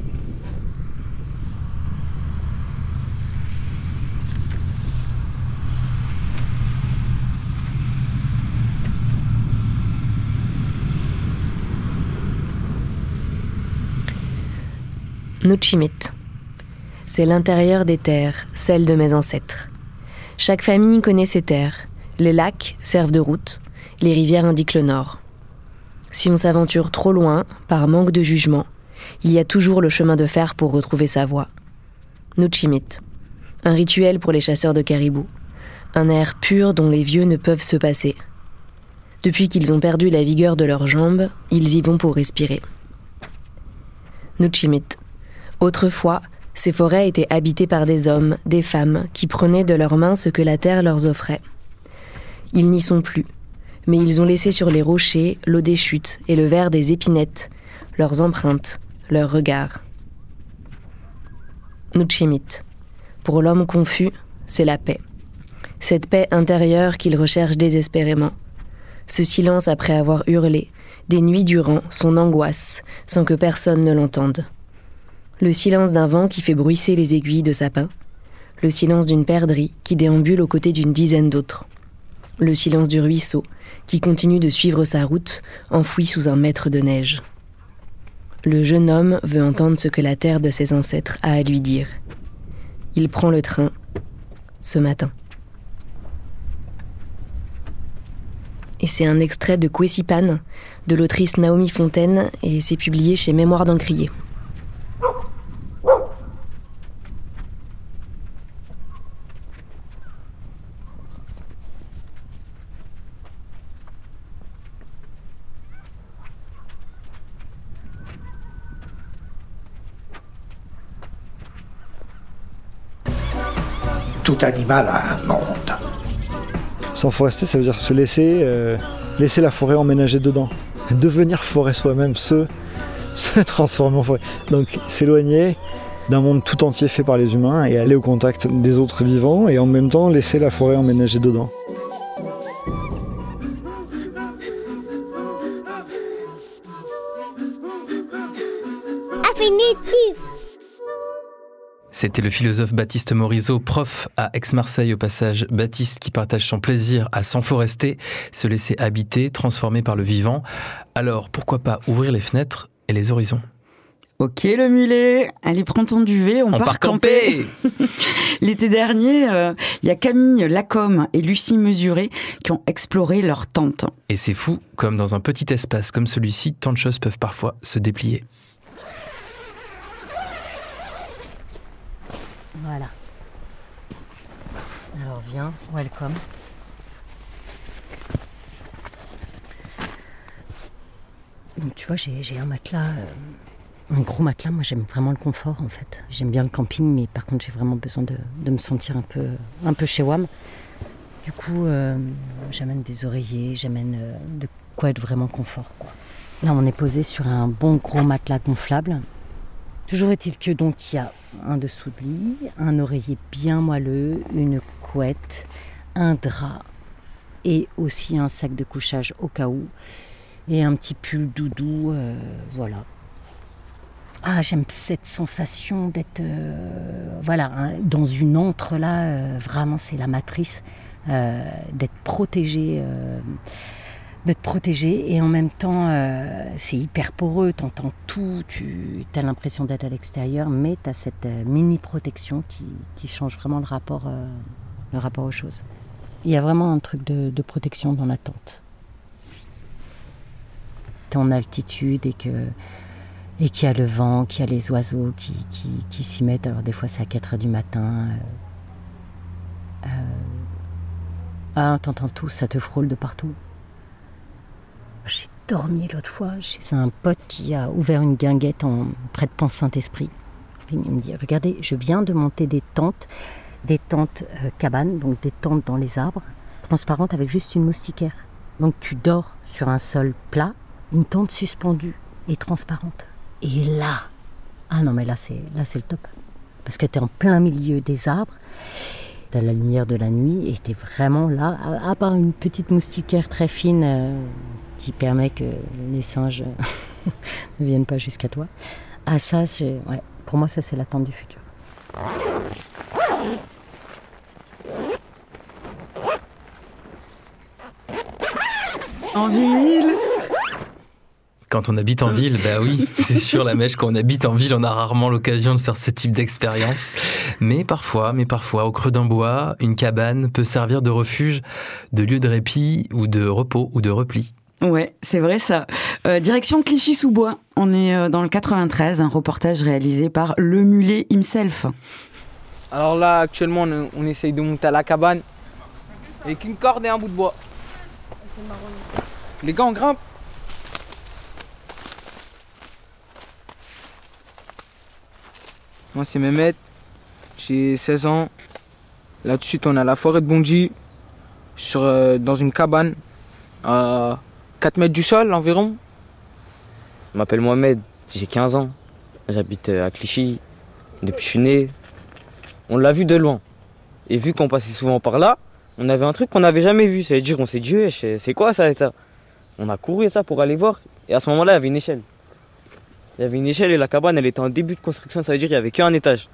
S22: Nuchimit. C'est l'intérieur des terres, celle de mes ancêtres. Chaque famille connaît ses terres. Les lacs servent de route, les rivières indiquent le nord. Si on s'aventure trop loin, par manque de jugement, il y a toujours le chemin de fer pour retrouver sa voie. Nuchimit. Un rituel pour les chasseurs de caribous. Un air pur dont les vieux ne peuvent se passer. Depuis qu'ils ont perdu la vigueur de leurs jambes, ils y vont pour respirer. Nuchimit. Autrefois, ces forêts étaient habitées par des hommes, des femmes, qui prenaient de leurs mains ce que la terre leur offrait. Ils n'y sont plus, mais ils ont laissé sur les rochers l'eau des chutes et le vert des épinettes, leurs empreintes, leurs regards. Nuchimit. Pour l'homme confus, c'est la paix. Cette paix intérieure qu'il recherche désespérément. Ce silence après avoir hurlé, des nuits durant, son angoisse, sans que personne ne l'entende. Le silence d'un vent qui fait bruisser les aiguilles de sapin. Le silence d'une perdrix qui déambule aux côtés d'une dizaine d'autres. Le silence du ruisseau qui continue de suivre sa route, enfoui sous un mètre de neige. Le jeune homme veut entendre ce que la terre de ses ancêtres a à lui dire. Il prend le train ce matin. Et c'est un extrait de Kwesipan de l'autrice Naomi Fontaine et c'est publié chez Mémoire d'Encrier.
S23: Tout animal a un monde.
S24: S'enforester, ça veut dire se laisser, euh, laisser la forêt emménager dedans. Devenir forêt soi-même, se, se transformer en forêt. Donc s'éloigner d'un monde tout entier fait par les humains et aller au contact des autres vivants et en même temps laisser la forêt emménager dedans.
S2: C'était le philosophe Baptiste Morisot, prof à Aix-Marseille au passage. Baptiste qui partage son plaisir à s'enforester, se laisser habiter, transformer par le vivant. Alors pourquoi pas ouvrir les fenêtres et les horizons?
S1: Ok le mulet, allez prends ton duvet, on,
S2: On
S1: part,
S2: part
S1: camper. L'été dernier, euh, il y a Camille Lacombe et Lucie Mesuré qui ont exploré leur tente.
S2: Et c'est fou, comme dans un petit espace comme celui-ci, tant de choses peuvent parfois se déplier.
S25: Viens, welcome. Donc, tu vois, j'ai un matelas, euh, un gros matelas. Moi, j'aime vraiment le confort en fait. J'aime bien le camping, mais par contre, j'ai vraiment besoin de, me sentir un peu, un peu chez WAM. Du coup, euh, j'amène des oreillers, j'amène euh, de quoi être vraiment confort. Là, on est posé sur un bon gros matelas gonflable. Toujours est-il que donc il y a un dessous de lit, un oreiller bien moelleux, une couette, un drap et aussi un sac de couchage au cas où et un petit pull doudou, euh, voilà. Ah, j'aime cette sensation d'être, euh, voilà, hein, dans une antre là. Euh, vraiment, c'est la matrice d'être protégé, euh, d'être protégé, et en même temps, euh, c'est hyper poreux. T'entends tout, tu as l'impression d'être à l'extérieur, mais tu as cette mini protection qui, qui, change vraiment le rapport, le rapport aux choses. Il y a vraiment un truc de, de protection dans la tente en altitude et que et qu'il y a le vent, qu'il y a les oiseaux qui, qui, qui s'y mettent. Alors des fois c'est à 4 heures du matin. Euh, ah, t'entends tout, ça te frôle de partout. J'ai dormi l'autre fois chez un pote qui a ouvert une guinguette en, près de Pont Saint-Esprit. Il me dit, regardez, je viens de monter des tentes, des tentes euh, cabanes, donc des tentes dans les arbres, transparentes avec juste une moustiquaire. Donc tu dors sur un sol plat une tente suspendue et transparente. Et là, ah non mais là c'est là c'est le top. Parce que tu es en plein milieu des arbres, tu as la lumière de la nuit et tu es vraiment là, à, à, part une petite moustiquaire très fine euh, qui permet que les singes ne viennent pas jusqu'à toi. Ah ça, c'est, ouais, pour moi ça c'est la tente du futur.
S1: En ville
S2: quand on habite en ville, bah oui, c'est sûr la mèche, quand on habite en ville, on a rarement l'occasion de faire ce type d'expérience. Mais parfois, mais parfois, au creux d'un bois, une cabane peut servir de refuge, de lieu de répit ou de repos ou de repli.
S1: Ouais, c'est vrai ça. Euh, direction Clichy-sous-Bois. On est euh, dans le 93, un reportage réalisé par Le Mulet himself.
S26: Alors là, actuellement, on, essaye de monter à la cabane avec une corde et un bout de bois. Les gars, on grimpe Moi, c'est Mehmet. J'ai 16 ans. Là, de suite, on a la forêt de Bondy, sur, euh, dans une cabane, 4 mètres du sol environ.
S27: Je m'appelle Mohamed, j'ai 15 ans. J'habite à Clichy. Depuis que je suis né, on l'a vu de loin. Et vu qu'on passait souvent par là, on avait un truc qu'on n'avait jamais vu. Ça veut dire qu'on s'est dit, c'est quoi ça et ça? On a couru et ça pour aller voir. Et à ce moment-là, il y avait une échelle. Il y avait une échelle et la cabane, elle était en début de construction, ça veut dire qu'il n'y avait qu'un étage.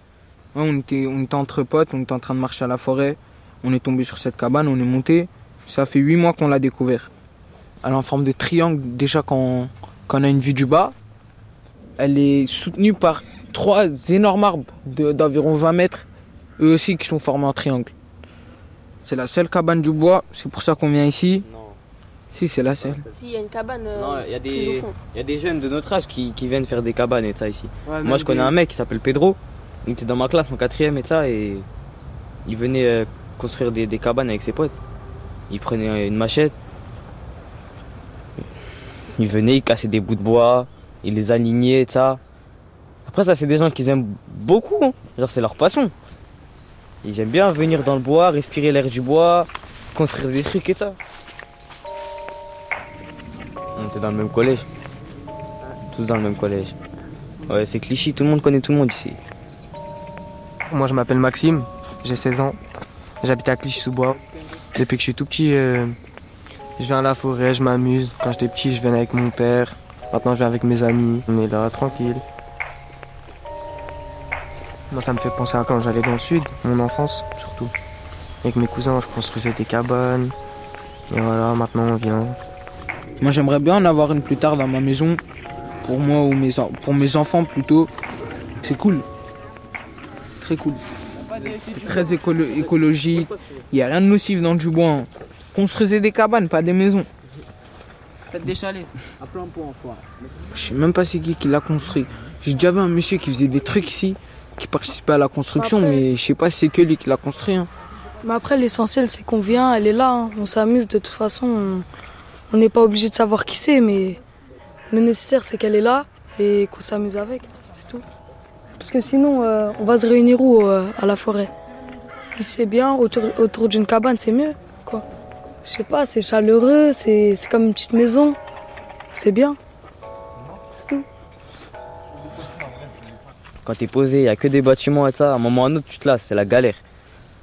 S26: Ouais, on, était, on était entre potes, on était en train de marcher à la forêt. On est tombé sur cette cabane, on est monté. Ça fait huit mois qu'on l'a découvert. Elle est en forme de triangle, déjà quand, quand on a une vue du bas. Elle est soutenue par trois énormes arbres d'environ 20 mètres, eux aussi qui sont formés en triangle. C'est la seule cabane du bois, c'est pour ça qu'on vient ici.
S27: Non.
S26: Si, c'est la seule.
S20: Si, il y a une cabane euh,
S27: non, y a des. Il y a des jeunes de notre âge qui, qui viennent faire des cabanes et ça ici. Ouais, Moi, je connais des... un mec qui s'appelle Pedro. Il était dans ma classe, mon quatrième et ça, et il venait euh, construire des, des, cabanes avec ses potes. Il prenait une machette. Il venait, il cassait des bouts de bois, il les alignait et ça. Après, ça, c'est des gens qu'ils aiment beaucoup. Hein. Genre, c'est leur passion. Ils aiment bien venir dans le bois, respirer l'air du bois, construire des trucs et ça. On était dans le même collège. Tous dans le même collège. Ouais, c'est Clichy, tout le monde connaît tout le monde ici.
S26: Moi, je m'appelle Maxime, j'ai 16 ans. J'habite à Clichy-sous-Bois. Depuis que je suis tout petit, euh, je viens à la forêt, je m'amuse. Quand j'étais petit, je venais avec mon père. Maintenant, je viens avec mes amis. On est là, tranquille. Moi, ça me fait penser à quand j'allais dans le sud, mon enfance, surtout. Avec mes cousins, je construisais des cabanes. Et voilà, maintenant, on vient. Moi, j'aimerais bien en avoir une plus tard dans ma maison. Pour moi ou mes, pour mes enfants plutôt. C'est cool. C'est très cool. C'est très écolo écologique. Il n'y a rien de nocif dans du bois. Hein. Construisez des cabanes, pas des maisons.
S20: Faites des chalets. À plein
S26: Je sais même pas c'est qui qui l'a construit. J'ai déjà vu un monsieur qui faisait des trucs ici, qui participait à la construction, mais je sais pas si c'est que lui qui l'a construit. Hein.
S28: Mais après, l'essentiel, c'est qu'on vient, elle est là, hein. on s'amuse. De toute façon, on n'est pas obligé de savoir qui c'est, mais le nécessaire, c'est qu'elle est là et qu'on s'amuse avec. C'est tout. Parce que sinon, euh, on va se réunir où euh, à la forêt? Ici, c'est bien, autour, autour d'une cabane, c'est mieux. Je sais pas, c'est chaleureux, c'est c'est comme une petite maison. C'est bien. C'est tout.
S27: Quand t'es posé, il n'y a que des bâtiments et ça, à un moment ou à un autre, tu te lasses, c'est la galère.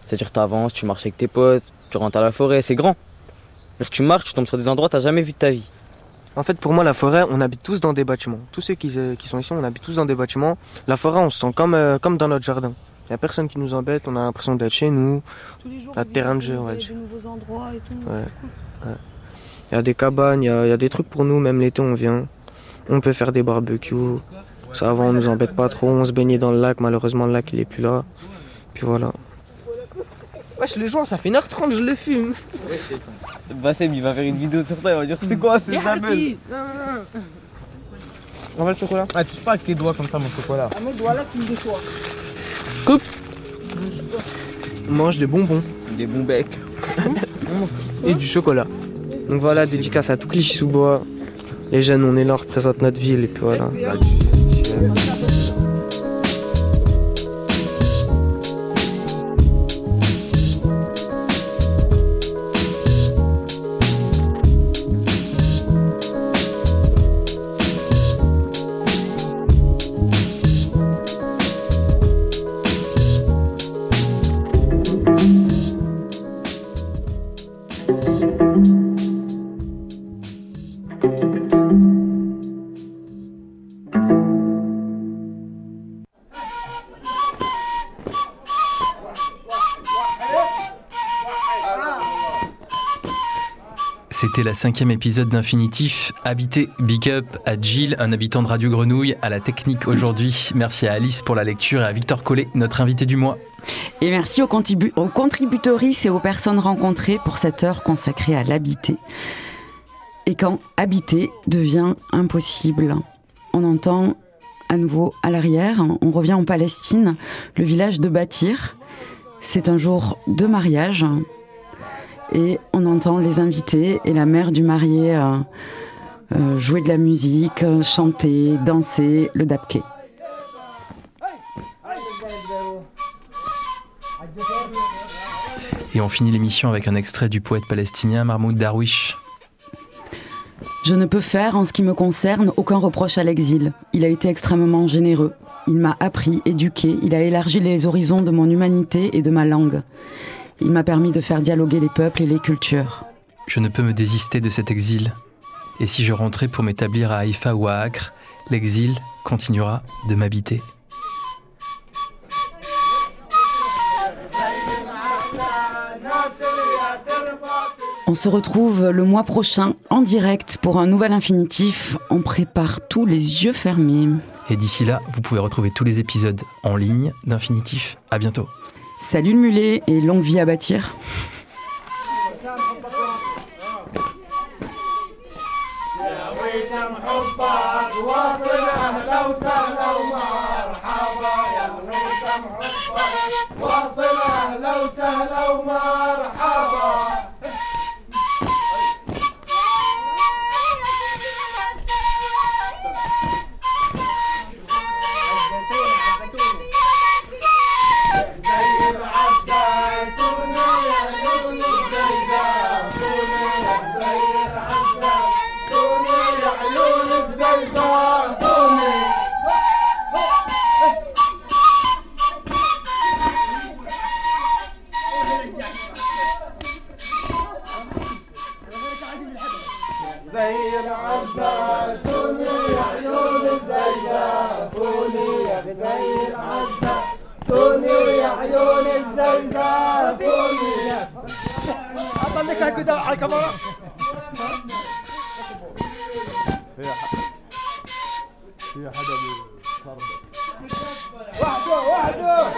S27: C'est-à-dire, tu avances, tu marches avec tes potes, tu rentres à la forêt, c'est grand. Tu marches, tu tombes sur des endroits que t'as jamais vu de ta vie.
S26: En fait, pour moi, la forêt, on habite tous dans des bâtiments. Tous ceux qui, euh, qui sont ici, on habite tous dans des bâtiments. La forêt, on se sent comme, euh, comme dans notre jardin. Il n'y a personne qui nous embête, on a l'impression d'être chez nous.
S28: Tous les jours,
S26: terrain de jeu, va
S28: il y a nouveaux endroits et tout.
S26: Ouais.
S28: c'est cool.
S26: Ouais. Il y a des cabanes, il y a, il y a des trucs pour nous, même l'été on vient. On peut faire des barbecues. Ça avant on nous embête pas trop, on se baignait dans le lac, malheureusement le lac il est plus là. Puis voilà. Wesh les joints ça fait 1h30 je le fume.
S27: Bassem, il va faire une vidéo sur toi, il va dire c'est quoi, c'est ça,
S26: On va le chocolat
S17: Ah, touche pas avec tes doigts comme ça mon chocolat.
S19: Ah, mes doigts là, tu me déçois.
S26: Coupe On mange des bonbons
S27: Des bons becs.
S26: et du chocolat. Donc voilà, dédicace à tout Clichy-sous-Bois. Les jeunes on est là, on représente notre ville et puis voilà.
S2: C'était la cinquième épisode d'Infinitif. Habité, big up à Jill, un habitant de Radio Grenouille, à la technique aujourd'hui. Merci à Alice pour la lecture et à Victor Collet, notre invité du mois.
S1: Et merci aux, contribu- et aux personnes rencontrées pour cette heure consacrée à l'habiter. Et quand habiter devient impossible, on entend à nouveau à l'arrière, on revient en Palestine, le village de Bâtir. C'est un jour de mariage et on entend les invités et la mère du marié euh, euh, jouer de la musique, euh, chanter, danser le dabke.
S2: Et on finit l'émission avec un extrait du poète palestinien Mahmoud Darwish.
S1: Je ne peux faire, en ce qui me concerne, aucun reproche à l'exil. Il a été extrêmement généreux. Il m'a appris, éduqué, il a élargi les horizons de mon humanité et de ma langue. Il m'a permis de faire dialoguer les peuples et les cultures.
S2: Je ne peux me désister de cet exil. Et si je rentrais pour m'établir à Haïfa ou à Acre, l'exil continuera de m'habiter.
S1: On se retrouve le mois prochain en direct pour un nouvel infinitif. On prépare tous les yeux fermés.
S2: Et d'ici là, vous pouvez retrouver tous les épisodes en ligne d'Infinitif. À bientôt.
S1: Salut le mulet et longue vie à bâtir.
S19: وسام حبك واصل اهلا وسهلا ومرحبا كافية أطلق هكذا على الكاميرا.
S17: في في حدا وحده وحده